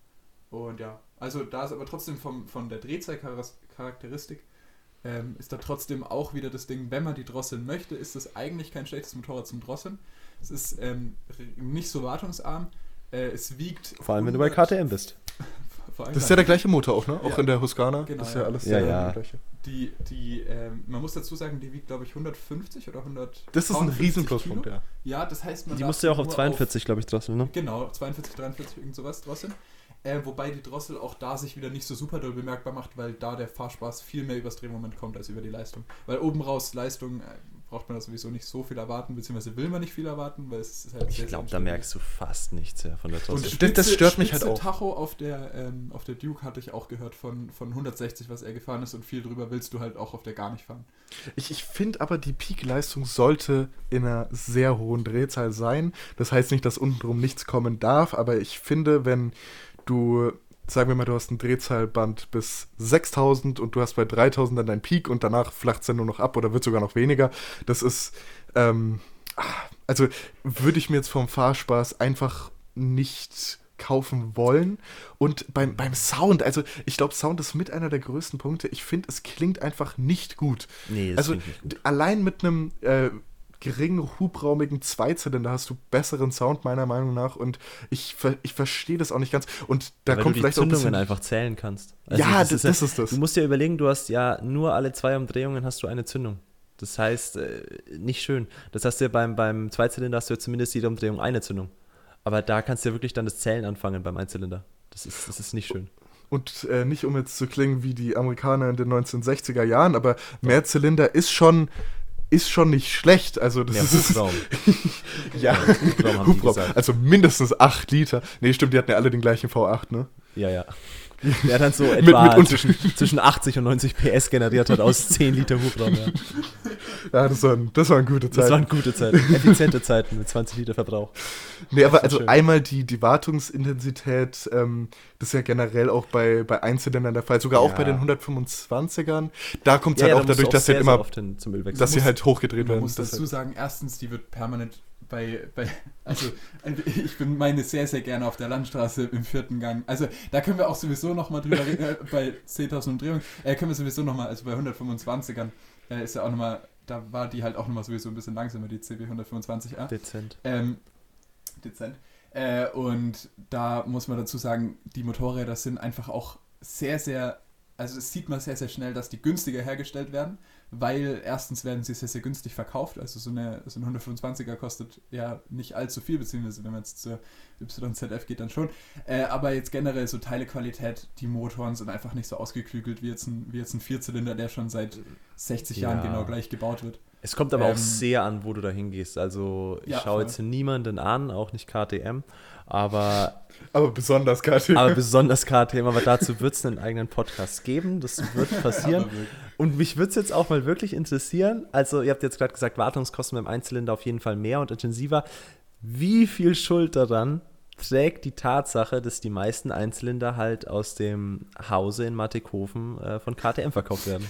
und ja, also da ist aber trotzdem vom, von der Drehzahlcharakteristik ähm, ist da trotzdem auch wieder das Ding, wenn man die drosseln möchte, ist das eigentlich kein schlechtes Motorrad zum Drosseln. Es ist ähm, nicht so wartungsarm. Äh, es wiegt. Vor allem, wenn du bei 100 KTM bist. Vor allem Das ist ja der gleiche Motor auch, ne? Auch Ja. in der Husqvarna. Genau, das ist ja ja. alles Ja, der ja. gleiche. Die, die, ähm, man muss dazu sagen, die wiegt, glaube ich, 150 oder 100. Das ist ein 250 riesen Pluspunkt, Kilo. ja. Ja, das heißt, man Die darf musst du ja auch auf nur 42, glaube ich, drosseln, ne? Genau, 42, 43, irgend sowas drosseln. Äh, wobei die Drossel auch da sich wieder nicht so super doll bemerkbar macht, weil da der Fahrspaß viel mehr übers Drehmoment kommt als über die Leistung. Weil oben raus Leistung äh, braucht man da sowieso nicht so viel erwarten, beziehungsweise will man nicht viel erwarten, weil es ist halt Ich glaube, da merkst du fast nichts ja, von der das- Spitze, das stört mich halt auch. Tacho auf der, ähm, auf der Duke hatte ich auch gehört von, von 160, was er gefahren ist und viel drüber willst du halt auch auf der gar nicht fahren. Ich, ich finde aber, die Peak-Leistung sollte in einer sehr hohen Drehzahl sein. Das heißt nicht, dass untenrum nichts kommen darf, aber ich finde, wenn du, sagen wir mal, du hast ein Drehzahlband bis 6000 und du hast bei 3000 dann dein Peak und danach flacht es dann nur noch ab oder wird sogar noch weniger. Das ist, ähm, ah, also würde ich mir jetzt vom Fahrspaß einfach nicht kaufen wollen. Und beim, beim Sound, also ich glaube, Sound ist mit einer der größten Punkte. Ich finde, es klingt einfach nicht gut. Nee, das also nicht gut. d- allein mit einem äh, geringen, hubraumigen Zweizylinder hast du besseren Sound, meiner Meinung nach. Und ich, ich verstehe das auch nicht ganz. Und da Weil kommt du die vielleicht auch ein Zündungen bisschen. einfach zählen kannst. ja, das, ja- das ist das. Du musst dir überlegen, du hast ja nur alle zwei Umdrehungen hast du eine Zündung. Das heißt, äh, nicht schön. Das hast du ja beim, beim Zweizylinder hast du ja zumindest jede Umdrehung eine Zündung. Aber da kannst du ja wirklich dann das Zählen anfangen beim Einzylinder. Das ist, das ist nicht schön. Und äh, nicht um jetzt zu klingen wie die Amerikaner in den 1960er Jahren, aber Mehrzylinder ist schon, ist schon nicht schlecht. Also das Mehr ist Hubraum. ja, Hubraum Hubraum. Also mindestens 8 Liter. Nee, stimmt, die hatten ja alle den gleichen V8, ne? Ja, ja. Der dann so Mit, etwa mit Unterschied. zwischen 80 und 90 PS generiert hat aus 10 Liter Hubraum. Ja. Ja, das waren, das waren gute Das Zeiten. waren gute Zeiten. Effiziente Zeiten mit 20 Liter Verbrauch. Nee, aber also schön. einmal die, die Wartungsintensität, ähm, das ist ja generell auch bei, bei Einzylindern der Fall, sogar auch Ja. bei den 125ern. Da kommt es Ja, halt auch dadurch, du dass sie sehr, halt immer, dass sie muss- halt hochgedreht Man werden. muss Das dazu halt- sagen, erstens, die wird permanent bei, bei also ich bin meine sehr, sehr gerne auf der Landstraße im vierten Gang. Also da können wir auch sowieso nochmal drüber reden, äh, bei 10.000 Umdrehungen, äh, können wir sowieso nochmal, also bei 125ern äh, ist ja auch nochmal, da war die halt auch nochmal sowieso ein bisschen langsamer, die CB 125R. Dezent. Ähm, dezent. Äh, und da muss man dazu sagen, die Motorräder sind einfach auch sehr, sehr, also es sieht man sehr, sehr schnell, dass die günstiger hergestellt werden, weil erstens werden sie sehr, sehr günstig verkauft. Also so eine, so eine 125er kostet ja nicht allzu viel, beziehungsweise wenn man jetzt zur YZF geht, dann schon. Äh, aber jetzt generell so Teilequalität, die Motoren sind einfach nicht so ausgeklügelt wie jetzt ein, wie jetzt ein Vierzylinder, der schon seit 60 Jahren Ja. genau gleich gebaut wird. Es kommt aber auch Ähm, sehr an, wo du da hingehst. Also ich Ja, schaue voll. jetzt niemanden an, auch nicht KTM, aber, aber besonders KTM. aber besonders KTM, aber dazu wird es einen eigenen Podcast geben. Das wird passieren. Und mich würde es jetzt auch mal wirklich interessieren, also ihr habt jetzt gerade gesagt, Wartungskosten beim Einzylinder auf jeden Fall mehr und intensiver. Wie viel Schuld daran trägt die Tatsache, dass die meisten Einzylinder halt aus dem Hause in Mattighofen äh, von KTM verkauft werden?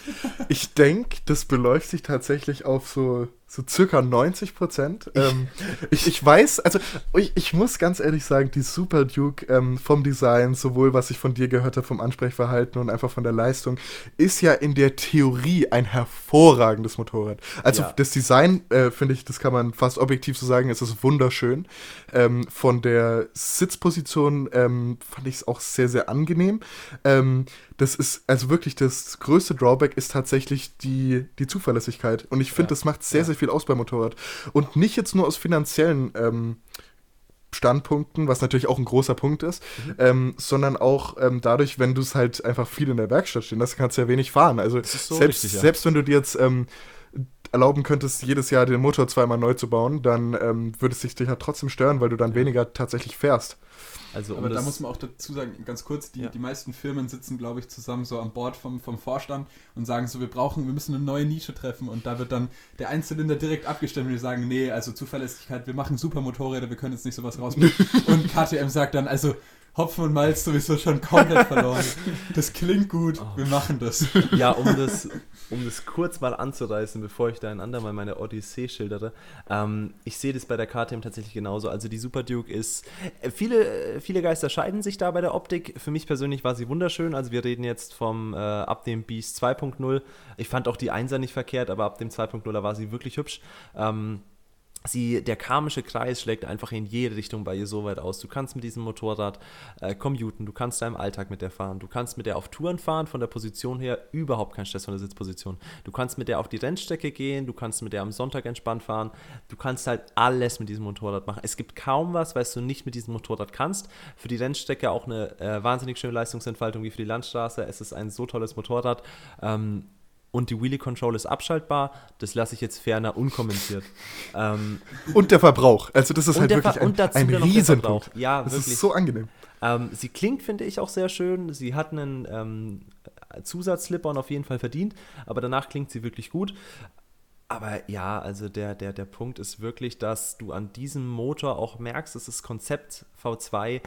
Ich denke, das beläuft sich tatsächlich auf so so circa 90 Prozent. Ähm, ich, ich weiß, also ich, ich muss ganz ehrlich sagen, die Super Duke ähm, vom Design, sowohl was ich von dir gehört habe, vom Ansprechverhalten und einfach von der Leistung, ist ja in der Theorie ein hervorragendes Motorrad. Also ja. das Design, äh, finde ich, das kann man fast objektiv so sagen, es ist wunderschön. Ähm, von der Sitzposition ähm, fand ich es auch sehr, sehr angenehm. Das ist, also wirklich das größte Drawback ist tatsächlich die, die Zuverlässigkeit. Und ich finde, ja. das macht sehr, ja. sehr viel aus beim Motorrad. Und nicht jetzt nur aus finanziellen ähm, Standpunkten, was natürlich auch ein großer Punkt ist, mhm. ähm, sondern auch ähm, dadurch, wenn du es halt einfach viel in der Werkstatt stehen hast, kannst du ja wenig fahren. Also so selbst, richtig, ja. selbst wenn du dir jetzt ähm, erlauben könntest, jedes Jahr den Motor zweimal neu zu bauen, dann ähm, würde es dich ja trotzdem stören, weil du dann weniger tatsächlich fährst. Also, um Aber da muss man auch dazu sagen, ganz kurz, die, ja. die meisten Firmen sitzen, glaube ich, zusammen so an Bord vom, vom Vorstand und sagen so, wir brauchen, wir müssen eine neue Nische treffen und da wird dann der Einzylinder direkt abgestimmt und die sagen, nee, also Zuverlässigkeit, wir machen super Motorräder, wir können jetzt nicht sowas rausbringen. und KTM sagt dann, also Hopfen und Malz sowieso schon komplett verloren. Das klingt gut, oh. wir machen das. Ja, um das, um das kurz mal anzureißen, bevor ich da ein andermal meine Odyssee schildere. Ähm, ich sehe das bei der KTM tatsächlich genauso. Also die Super Duke ist, äh, viele, viele Geister scheiden sich da bei der Optik. Für mich persönlich war sie wunderschön. Also wir reden jetzt vom, äh, ab dem Beast 2.0. Ich fand auch die 1er nicht verkehrt, aber ab dem 2.0er war sie wirklich hübsch. Ähm, Sie, der karmische Kreis schlägt einfach in jede Richtung bei ihr so weit aus. Du kannst mit diesem Motorrad äh, commuten, du kannst da im Alltag mit der fahren, du kannst mit der auf Touren fahren, von der Position her überhaupt kein Stress von der Sitzposition. Du kannst mit der auf die Rennstrecke gehen, du kannst mit der am Sonntag entspannt fahren, du kannst halt alles mit diesem Motorrad machen. Es gibt kaum was, was du nicht mit diesem Motorrad kannst. Für die Rennstrecke auch eine äh, wahnsinnig schöne Leistungsentfaltung wie für die Landstraße. Es ist ein so tolles Motorrad. Ähm, und die Wheelie Control ist abschaltbar. Das lasse ich jetzt ferner unkommentiert. ähm, und der Verbrauch. Also das ist halt wirklich ein, ein Riesenpunkt. Ja, das wirklich. ist so angenehm. Ähm, sie klingt, finde ich, auch sehr schön. Sie hat einen ähm, Zusatz-Slip-On auf jeden Fall verdient, aber danach klingt sie wirklich gut. Aber ja, also der, der, der Punkt ist wirklich, dass du an diesem Motor auch merkst, dass das Konzept V2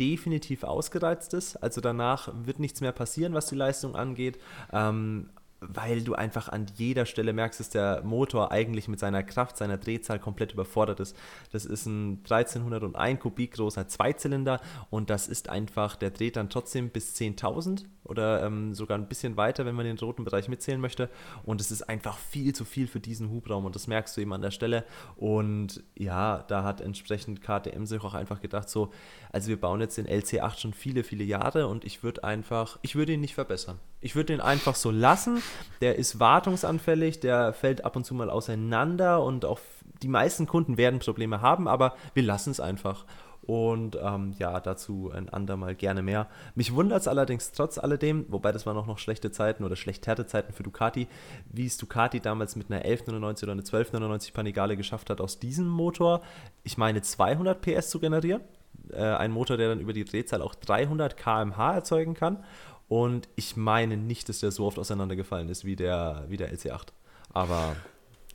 definitiv ausgereizt ist. Also danach wird nichts mehr passieren, was die Leistung angeht. Ähm, weil du einfach an jeder Stelle merkst, dass der Motor eigentlich mit seiner Kraft, seiner Drehzahl komplett überfordert ist. Das ist ein 1301 Kubik großer Zweizylinder und das ist einfach, der dreht dann trotzdem bis 10.000 oder ähm, sogar ein bisschen weiter, wenn man den roten Bereich mitzählen möchte. Und es ist einfach viel zu viel für diesen Hubraum und das merkst du eben an der Stelle. Und ja, da hat entsprechend KTM sich auch einfach gedacht, so, also wir bauen jetzt den LC8 schon viele, viele Jahre und ich würde einfach, ich würde ihn nicht verbessern. Ich würde ihn einfach so lassen. Der ist wartungsanfällig, der fällt ab und zu mal auseinander und auch die meisten Kunden werden Probleme haben, aber wir lassen es einfach. Und ähm, ja, dazu ein andermal gerne mehr. Mich wundert es allerdings trotz alledem, wobei das waren auch noch schlechte Zeiten oder schlecht Zeiten für Ducati, wie es Ducati damals mit einer 1199 oder einer 1299 Panigale geschafft hat, aus diesem Motor, ich meine 200 PS zu generieren. Äh, ein Motor, der dann über die Drehzahl auch 300 km/h erzeugen kann. Und ich meine nicht, dass der so oft auseinandergefallen ist wie der, wie der LC8. Aber.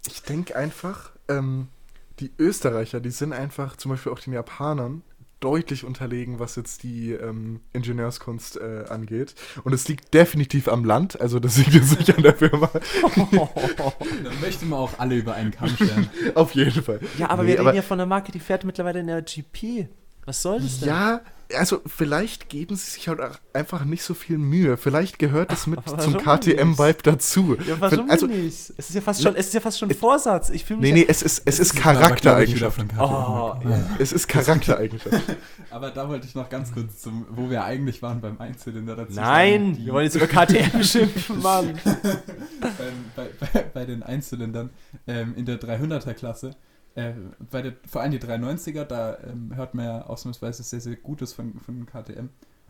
Ich denke einfach, ähm, die Österreicher, die sind einfach, zum Beispiel auch den Japanern, deutlich unterlegen, was jetzt die ähm, Ingenieurskunst äh, angeht. Und es liegt definitiv am Land, also das liegt jetzt nicht an der Firma. Dann möchten wir auch alle über einen Kamm stellen. Auf jeden Fall. Ja, aber nee, wir reden ja von einer Marke, die fährt mittlerweile in der GP. Was soll das denn? Ja, also vielleicht geben sie sich halt auch einfach nicht so viel Mühe. Vielleicht gehört es mit zum KTM-Vibe dazu. Ja, warum also, nicht? Es ist ja fast schon, es ist ja fast schon Vorsatz. Ich fühle mich Nee, nee, es ist, es ist Charaktereigenschaft. Oh, ja. Es ist Charaktereigenschaft. Aber da wollte ich noch ganz kurz zum, wo wir eigentlich waren beim Einzylinder dazu. Nein, sagen, wir wollen jetzt über KTM schimpfen, Mann. bei, bei, bei, den Einzylindern ähm, in der 300er-Klasse äh, bei der, vor allem die 390er, da ähm, hört man ja ausnahmsweise sehr, sehr Gutes von, von KTM,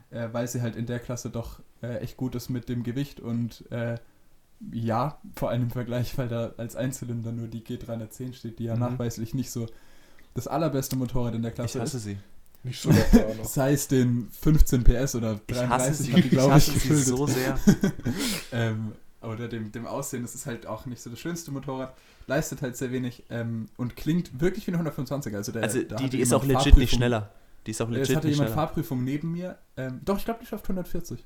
äh, weil sie halt in der Klasse doch äh, echt gut ist mit dem Gewicht und äh, ja, vor allem im Vergleich, weil da als Einzylinder nur die G310 steht, die ja mhm. nachweislich nicht so das allerbeste Motorrad in der Klasse ich hasse ist. sie. Nicht so Sei es den 15 PS oder 33 ich hasse sie, hat die, glaube ich, ich, ich so sehr. ähm, oder dem, dem Aussehen, das ist halt auch nicht so das schönste Motorrad, leistet halt sehr wenig ähm, und klingt wirklich wie eine 125er. Also, der, Also die, hatte die ist jemand auch legit Fahrprüfung- nicht schneller. Die ist auch legit hatte nicht jemand schneller. Fahrprüfung neben mir. Ähm, doch, ich glaube, die schafft 140.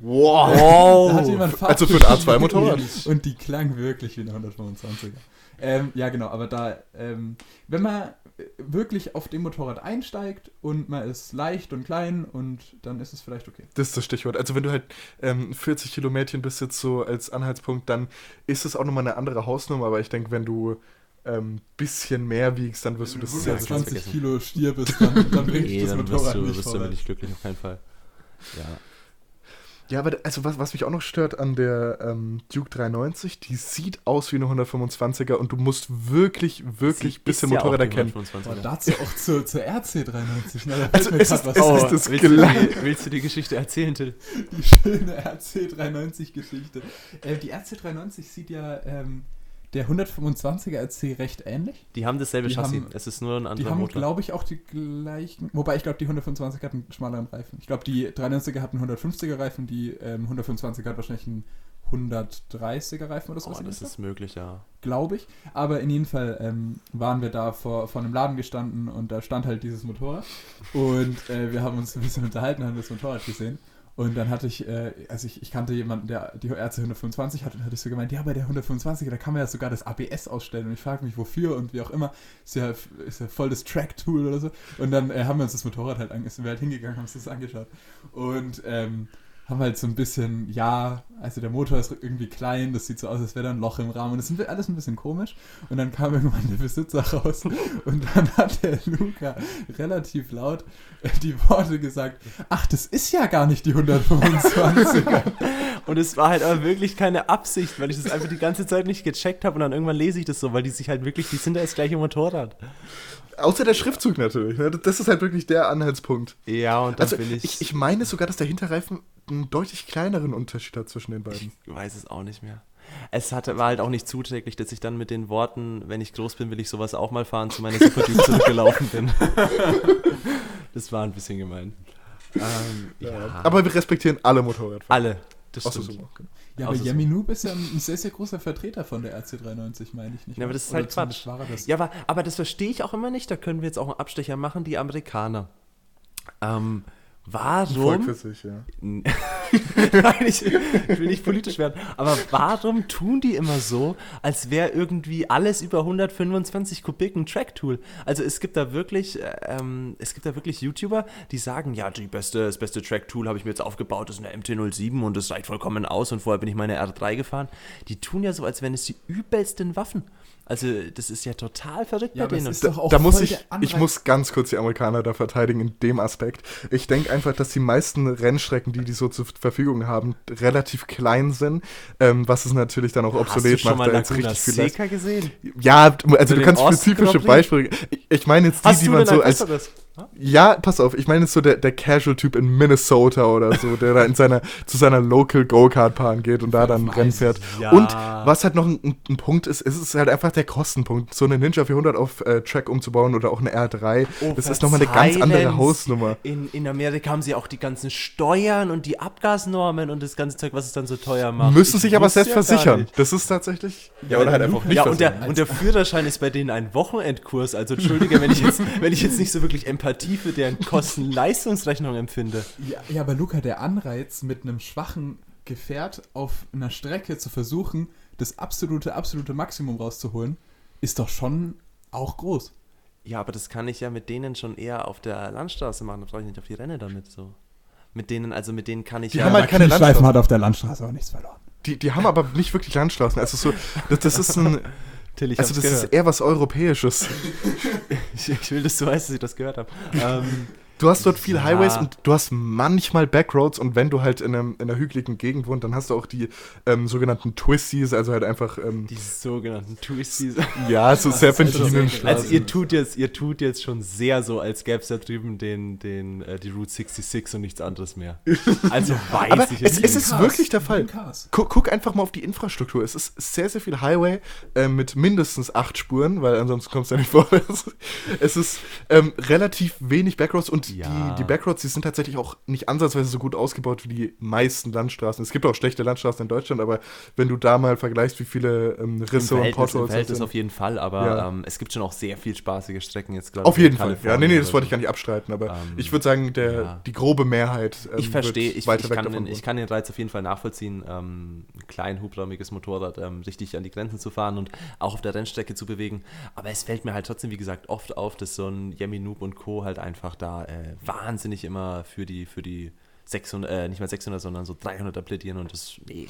Wow! Da hatte jemand Also für ein Fahrprüfung A2-Motorrad. neben mir Und die klang wirklich wie eine 125er. Ähm, ja, genau, aber da, ähm, wenn man wirklich auf dem Motorrad einsteigt und man ist leicht und klein und dann ist es vielleicht okay. Das ist das Stichwort. Also wenn du halt ähm, 40 Kilomädchen bist jetzt so als Anhaltspunkt, dann ist es auch nochmal eine andere Hausnummer. Aber ich denke, wenn du ähm, bisschen mehr wiegst, dann wirst du das sehr, sehr schnell 120 vergessen. Kilo Stier bist, dann, dann bringt Nee, das dann wirst Motorrad du, nicht wirst du nicht glücklich, auf keinen Fall. Ja. Ja, aber also was, was mich auch noch stört an der ähm, Duke 390, die sieht aus wie eine 125er und du musst wirklich, wirklich Sie bisschen ja Motorräder die kennen. 125er. Boah, dazu auch zur, zur RC93. Ne? Da fällt Also es ist- was es ein. ist das willst, du die, willst du die Geschichte erzählen, Till? Die schöne RC93-Geschichte. Äh, die RC93 sieht ja ähm, der 125er RC recht ähnlich. Die haben dasselbe Die Chassis. haben- es ist nur ein Die anderer haben, Motor. glaube ich, auch die gleichen. Wobei ich glaube, die 125er hatten einen schmaleren Reifen. Ich glaube, die 93er hatten 150er Reifen, die ähm, 125er hat wahrscheinlich einen 130er Reifen oder so. oh, das ist möglich, ja. glaube ich. Aber in jedem Fall ähm, waren wir da vor, vor einem Laden gestanden und da stand halt dieses Motorrad. Und äh, wir haben uns ein bisschen unterhalten, haben das Motorrad gesehen. Und dann hatte ich, äh, also ich, ich kannte jemanden, der die RC 125 hat und hatte ich so gemeint, ja, bei der 125er, da kann man ja sogar das ABS ausstellen. Und ich frage mich, wofür und wie auch immer. Ist ja, ist ja voll das Track-Tool oder so. Und dann äh, haben wir uns das Motorrad halt, ange sind wir halt hingegangen, haben uns das angeschaut. Und ähm, haben halt so ein bisschen, ja, also der Motor ist irgendwie klein, das sieht so aus, als wäre da ein Loch im Rahmen. Das ist alles ein bisschen komisch. Und dann kam irgendwann der Besitzer raus und dann hat der Luca relativ laut die Worte gesagt, ach, das ist ja gar nicht die 125er. Und es war halt aber wirklich keine Absicht, weil ich das einfach die ganze Zeit nicht gecheckt habe und dann irgendwann lese ich das so, weil die sich halt wirklich, die sind da das gleiche Motorrad. Außer der Schriftzug natürlich. ne? Das ist halt wirklich der Anhaltspunkt. Ja, und dann Also bin ich, ich, ich meine sogar, dass der Hinterreifen einen deutlich kleineren Unterschied hat zwischen den beiden. ich weiß es auch nicht mehr. Es hatte, war halt auch nicht zuträglich, dass ich dann mit den Worten, wenn ich groß bin, will ich sowas auch mal fahren, zu meiner Super Duke zurückgelaufen bin. das war ein bisschen gemein. Ähm, ja, Aber wir respektieren alle Motorradfahrer. alle. Das Ach so, stimmt. so, okay. Ja, aber Außer so. Yami Noob ist ja ein sehr, sehr großer Vertreter von der RC93, meine ich nicht. Ja, aber das ist halt Quatsch. Das. Ja, aber, aber das verstehe ich auch immer nicht. Da können wir jetzt auch einen Abstecher machen, die Amerikaner. Ähm, warum? sich, ja. Nein, ich, ich will nicht politisch werden. Aber warum tun die immer so, als wäre irgendwie alles über 125 Kubik ein Track-Tool? Also es gibt da wirklich, äh, ähm, es gibt da wirklich YouTuber, die sagen, ja, die beste, das beste Track-Tool habe ich mir jetzt aufgebaut, das ist eine MT-07 und das reicht vollkommen aus und vorher bin ich meine R3 gefahren. Die tun ja so, als wären es die übelsten Waffen. Also das ist ja total verrückt Ja, bei denen. ist Da, doch auch da muss ich, ich muss ganz kurz die Amerikaner da verteidigen in dem Aspekt. Ich denke einfach, dass die meisten Rennstrecken, die die so zur Verfügung haben, relativ klein sind, ähm, was es natürlich dann auch Hast du obsolet schon macht, mal da jetzt Laguna richtig viel gesehen? Ja, du- also den du kannst spezifische? Beispiele. Ich, ich meine jetzt die, Hast die du man so als. Ja, pass auf, ich meine jetzt so der, der Casual-Typ in Minnesota oder so, der da in seiner, zu seiner Local Go-Kart-Bahn geht und da dann Rennen fährt. Ja. Und was halt noch ein, ein, Punkt ist, ist es halt einfach der Kostenpunkt. So eine Ninja 400 auf äh, Track umzubauen oder auch eine R3, Oh, das ist nochmal eine ganz andere Hausnummer. In, in Amerika haben sie auch die ganzen Steuern und die Abgasnormen und das ganze Zeug, was es dann so teuer macht. Müssen Ich sich aber selbst ja versichern. Das ist tatsächlich. Ja, oder halt einfach nicht Ja, und der, und der Führerschein ist bei denen ein Wochenendkurs. Also entschuldige, wenn ich jetzt, wenn ich jetzt nicht so wirklich Empathie für deren Kosten-Leistungsrechnung empfinde. Ja, ja, aber Luca, der Anreiz, mit einem schwachen Gefährt auf einer Strecke zu versuchen, das absolute, absolute Maximum rauszuholen, ist doch schon auch groß. Ja, aber das kann ich ja mit denen schon eher auf der Landstraße machen. Da brauche ich nicht auf die Renne damit so. Mit denen, also mit denen kann ich Die ja. haben halt keine Landstraße. hat auf der Landstraße auch nichts verloren. Die, die haben aber nicht wirklich Landstraßen. Also so, das, das ist ein. Till, Also das gehört. ist eher was Europäisches. Ich, ich will, dass du weißt, dass ich das gehört habe. ähm, Du hast dort viel Ja. Highways und du hast manchmal Backroads und wenn du halt in, einem, in einer hügeligen Gegend wohnst, dann hast du auch die ähm, sogenannten Twisties, also halt einfach, ähm, die sogenannten Twisties. ja, so Serpentinen. sehr Also ihr tut jetzt, ihr tut jetzt schon sehr so, als gäbe es da drüben den, den, äh, die Route 66 und nichts anderes mehr. Also weiß Aber ich es, es ist wirklich der Fall. Cars. Guck, guck einfach mal auf die Infrastruktur. Es ist sehr, sehr viel Highway äh, mit mindestens acht Spuren, weil ansonsten kommst du ja nicht vorwärts. Es ist ähm, relativ wenig Backroads und Ja. die, die Backroads, die sind tatsächlich auch nicht ansatzweise so gut ausgebaut wie die meisten Landstraßen. Es gibt auch schlechte Landstraßen in Deutschland, aber wenn du da mal vergleichst, wie viele ähm, Risse und Verhältnis, im Potholes Verhältnis sind. auf jeden Fall, aber Ja. ähm, es gibt schon auch sehr viel spaßige Strecken jetzt gerade. Auf jeden Fall. Ja, nee, nee, das wollte ich gar nicht abstreiten, aber Ähm, ich würde sagen, der, ja. die grobe Mehrheit ähm, Ich verstehe, ich, ich, kann den, ich kann den Reiz auf jeden Fall nachvollziehen, ähm, ein klein hubraumiges Motorrad ähm, richtig an die Grenzen zu fahren und auch auf der Rennstrecke zu bewegen. Aber es fällt mir halt trotzdem, wie gesagt, oft auf, dass so ein Yemi Noob und Co. halt einfach da äh, wahnsinnig immer für die, für die 600, äh, nicht mal 600, sondern so 300er plädieren und das, nee.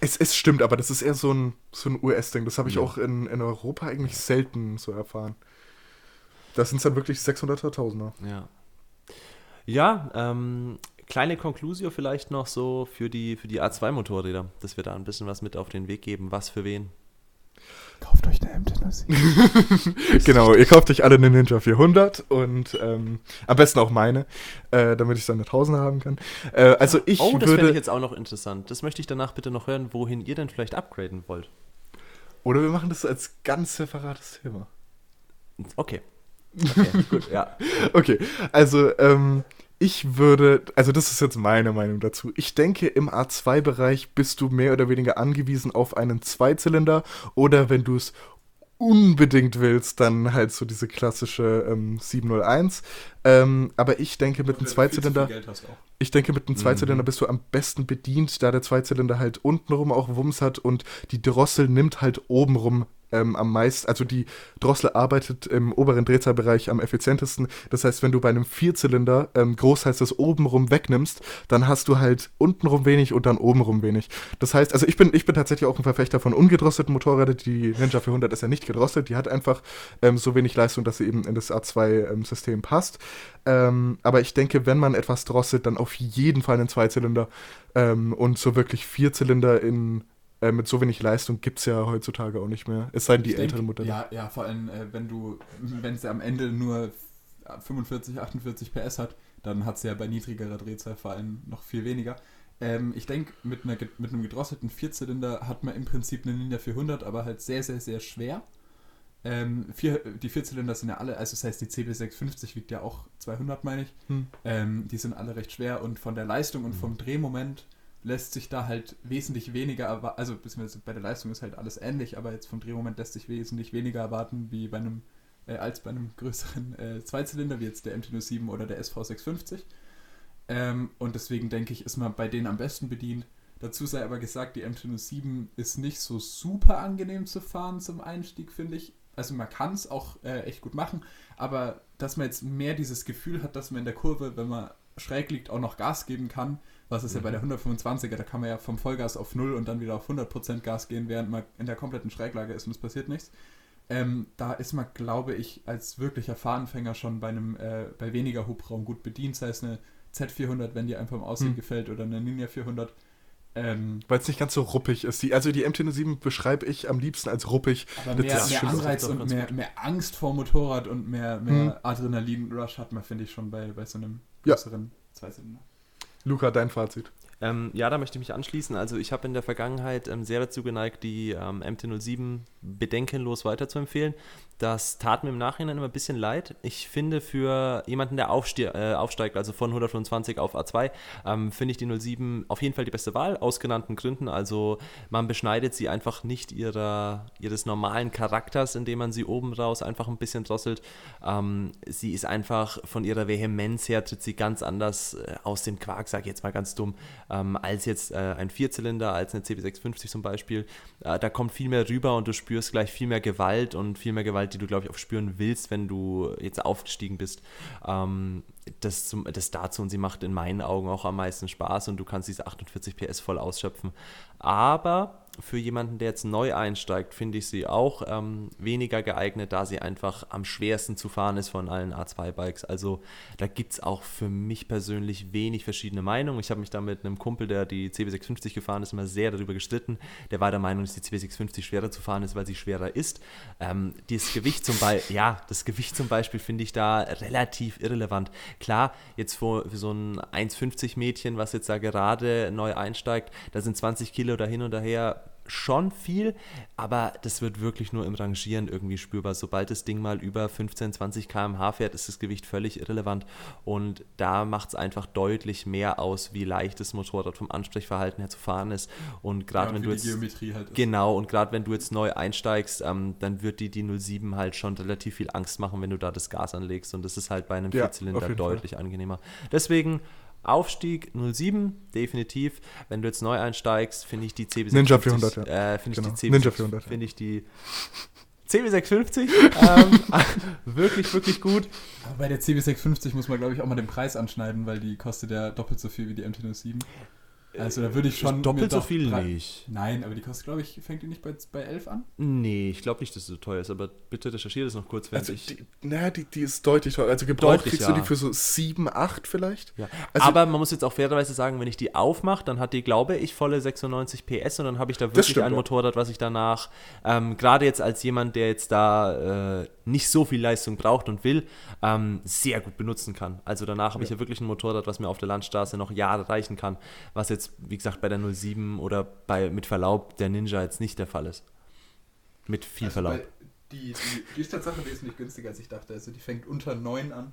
Es, es stimmt, aber das ist eher so ein, so ein US-Ding. Das habe ich Ja. auch in, in Europa eigentlich selten so erfahren. Das sind dann wirklich 600er, Tausender. Ja. Ja, ähm, kleine Conclusio vielleicht noch so für die, für die A2-Motorräder, dass wir da ein bisschen was mit auf den Weg geben, was für wen. Kauft euch eine MT-07. Genau, ihr kauft euch alle eine Ninja 400 und ähm, am besten auch meine, äh, damit ich dann eine Tausender haben kann. Äh, also ich oh, das fände würde, ich jetzt auch noch interessant. Das möchte ich danach bitte noch hören, wohin ihr denn vielleicht upgraden wollt. oder wir machen das als ganz separates Thema. Okay. Okay, gut, ja. Okay, also ähm, ich würde, also das ist jetzt meine Meinung dazu. Ich denke, im A2-Bereich bist du mehr oder weniger angewiesen auf einen Zweizylinder oder wenn du es unbedingt willst, dann halt so diese klassische ähm, 701. Ähm, aber ich denke, mit einem Zweizylinder, ich denke, mit einem Mhm. Zweizylinder bist du am besten bedient, da der Zweizylinder halt untenrum auch Wumms hat und die Drossel nimmt halt obenrum ähm, am meisten, also die Drossel arbeitet im oberen Drehzahlbereich am effizientesten. Das heißt, wenn du bei einem Vierzylinder ähm, großteils das obenrum wegnimmst, dann hast du halt untenrum wenig und dann obenrum wenig. Das heißt, also ich bin, ich bin tatsächlich auch ein Verfechter von ungedrosselten Motorrädern. Die Ninja 400 ist ja nicht gedrosselt, die hat einfach ähm, so wenig Leistung, dass sie eben in das A2-System passt. Ähm, aber ich denke, wenn man etwas drosselt, dann auf jeden Fall einen Zweizylinder. Ähm, und so wirklich Vierzylinder in, äh, mit so wenig Leistung gibt es ja heutzutage auch nicht mehr. Es sei denn, die denk, älteren Modelle. Ja, ja, vor allem, äh, wenn du, wenn es am Ende nur 45, 48 PS hat, dann hat es ja bei niedrigerer Drehzahl vor allem noch viel weniger. Ähm, ich denke, mit, mit einem gedrosselten Vierzylinder hat man im Prinzip eine Ninja 400, aber halt sehr, sehr, sehr schwer. Ähm, vier, die Vierzylinder sind ja alle, also das heißt, die CB650 wiegt ja auch 200, meine ich. Hm. Ähm, die sind alle recht schwer und von der Leistung und vom Drehmoment lässt sich da halt wesentlich weniger erwarten, also beziehungsweise bei der Leistung ist halt alles ähnlich, aber jetzt vom Drehmoment lässt sich wesentlich weniger erwarten wie bei einem, äh, als bei einem größeren äh, Zweizylinder, wie jetzt der MT-07 oder der SV650. Ähm, und deswegen denke ich, ist man bei denen am besten bedient. Dazu sei aber gesagt, die MT-07 ist nicht so super angenehm zu fahren zum Einstieg, finde ich. Also man kann es auch äh, echt gut machen, aber dass man jetzt mehr dieses Gefühl hat, dass man in der Kurve, wenn man schräg liegt, auch noch Gas geben kann, was ist ja bei der 125er, da kann man ja vom Vollgas auf 0 und dann wieder auf 100% Gas gehen, während man in der kompletten Schräglage ist und es passiert nichts. Ähm, da ist man, glaube ich, als wirklicher Fahranfänger schon bei einem äh, bei weniger Hubraum gut bedient, sei es eine Z400, wenn die einfach im Aussehen Hm. gefällt, oder eine Ninja 400. Ähm, Weil es nicht ganz so ruppig ist. Die, also die MT-07 beschreibe ich am liebsten als ruppig. aber Das mehr, mehr. Anreiz und mehr, mehr Angst vor Motorrad und mehr, mehr Hm. Adrenalin-Rush hat man, finde ich, schon bei, bei so einem Ja. größeren Zweizylinder. Luca, dein Fazit. Ähm, ja, da möchte ich mich anschließen. Also ich habe in der Vergangenheit ähm, sehr dazu geneigt, die ähm, MT-07 bedenkenlos weiterzuempfehlen. Das tat mir im Nachhinein immer ein bisschen leid. Ich finde für jemanden, der äh, aufsteigt, also von 125 auf A2, ähm, finde ich die 07 auf jeden Fall die beste Wahl, aus genannten Gründen. Also man beschneidet sie einfach nicht ihrer, ihres normalen Charakters, indem man sie oben raus einfach ein bisschen drosselt. Ähm, sie ist einfach von ihrer Vehemenz her, tritt sie ganz anders äh, aus dem Quark, sage ich jetzt mal ganz dumm, ähm, als jetzt äh, ein Vierzylinder, als eine CB650 zum Beispiel. Äh, da kommt viel mehr rüber und du spürst gleich viel mehr Gewalt und viel mehr Gewalt, die du, glaube ich, auch spüren willst, wenn du jetzt aufgestiegen bist. Ähm, das, zum, das dazu und sie macht in meinen Augen auch am meisten Spaß und du kannst diese 48 PS voll ausschöpfen. Aber für jemanden, der jetzt neu einsteigt, finde ich sie auch ähm, weniger geeignet, da sie einfach am schwersten zu fahren ist von allen A2-Bikes. Also da gibt es auch für mich persönlich wenig verschiedene Meinungen. Ich habe mich da mit einem Kumpel, der die CB650 gefahren ist, immer sehr darüber gestritten. Der war der Meinung, dass die CB650 schwerer zu fahren ist, weil sie schwerer ist. Ähm, das Gewicht zum Beispiel, ja, das Gewicht zum Beispiel finde ich da relativ irrelevant. Klar, jetzt für, für so ein 1,50 Mädchen, was jetzt da gerade neu einsteigt, da sind 20 Kilo dahin und daher schon viel, aber das wird wirklich nur im Rangieren irgendwie spürbar. Sobald das Ding mal über 15, 20 km/h fährt, ist das Gewicht völlig irrelevant und da macht es einfach deutlich mehr aus, wie leicht das Motorrad vom Ansprechverhalten her zu fahren ist und gerade Ja, wenn du jetzt Geometrie halt. Genau, und gerade wenn du jetzt neu einsteigst, ähm, dann wird die, die 07 halt schon relativ viel Angst machen, wenn du da das Gas anlegst. Und das ist halt bei einem Ja, Vierzylinder deutlich angenehmer. Deswegen Aufstieg 07, definitiv. Wenn du jetzt neu einsteigst, finde ich die CB650. Ninja 400, ja. Äh, finde Genau. ich die CB Ninja 400, ja. Finde ich die CB650 ähm, wirklich, wirklich gut. Aber bei der CB650 muss man, glaube ich, auch mal den Preis anschneiden, weil die kostet ja doppelt so viel wie die MT-07. Also da würde ich schon. Doppelt mir so doch viel drei- nicht. Nein, aber die kostet, glaube ich, fängt die nicht bei, bei 11 an? Nee, ich glaube nicht, dass es so teuer ist, aber bitte recherchiere das noch kurz, während Also ich. die, na, die, die ist deutlich teurer. Also gebraucht Deutlich, kriegst ja. du die für so 7, 8 vielleicht. Ja. Also- aber man muss jetzt auch fairerweise sagen, wenn ich die aufmache, dann hat die, glaube ich, volle 96 PS und dann habe ich da wirklich stimmt, ein. Motorrad, was ich danach, ähm, gerade jetzt als jemand, der jetzt da äh, nicht so viel Leistung braucht und will, ähm, sehr gut benutzen kann. Also danach habe ich ja wirklich ein Motorrad, was mir auf der Landstraße noch Jahre reichen kann, was jetzt, wie gesagt, bei der 07 oder bei, mit Verlaub, der Ninja jetzt nicht der Fall ist. Mit viel Also Verlaub. Die, die, die ist Tatsache wesentlich günstiger, als ich dachte. Also die fängt unter 9 an.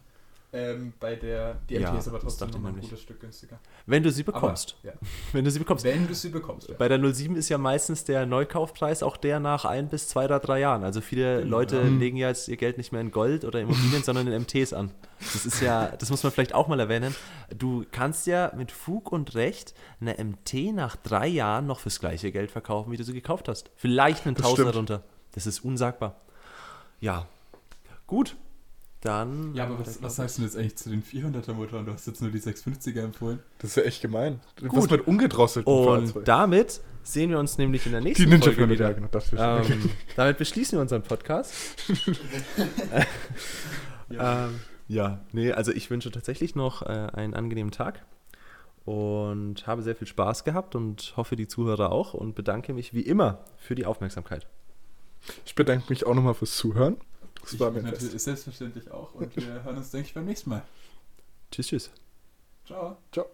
Ähm, bei der, die Ja, MT ist aber trotzdem noch ein nämlich. gutes Stück günstiger. Wenn du sie Aber, bekommst. ja. Wenn du sie bekommst. Wenn du sie bekommst. Ja. Bei der 07 ist ja meistens der Neukaufpreis auch der nach ein bis zwei oder drei Jahren. Also viele Genau, Leute ja. legen ja jetzt ihr Geld nicht mehr in Gold oder Immobilien, sondern in MTs an. Das ist ja, das muss man vielleicht auch mal erwähnen. Du kannst ja mit Fug und Recht eine MT nach drei Jahren noch fürs gleiche Geld verkaufen, wie du sie gekauft hast. Vielleicht einen Tausender runter. Das ist unsagbar. Ja. Gut. Dann. Ja, aber was, was sagst du jetzt eigentlich zu den 400er Motoren? Du hast jetzt nur die 650er empfohlen. Das ist ja echt gemein. Was Gut. mit ungedrosselten Und Fahrzeugen? damit sehen wir uns nämlich in der nächsten Die Ninja Folge 400, wieder. ja, genau. Das ist Ähm, damit beschließen wir unseren Podcast. ja. Ähm, ja, nee, also ich wünsche tatsächlich noch äh, einen angenehmen Tag und habe sehr viel Spaß gehabt und hoffe, die Zuhörer auch und bedanke mich wie immer für die Aufmerksamkeit. ich bedanke mich auch nochmal fürs Zuhören. Das Ich war mir natürlich selbstverständlich auch. Und wir hören uns, denke ich, beim nächsten Mal. Tschüss, tschüss. Ciao. Ciao.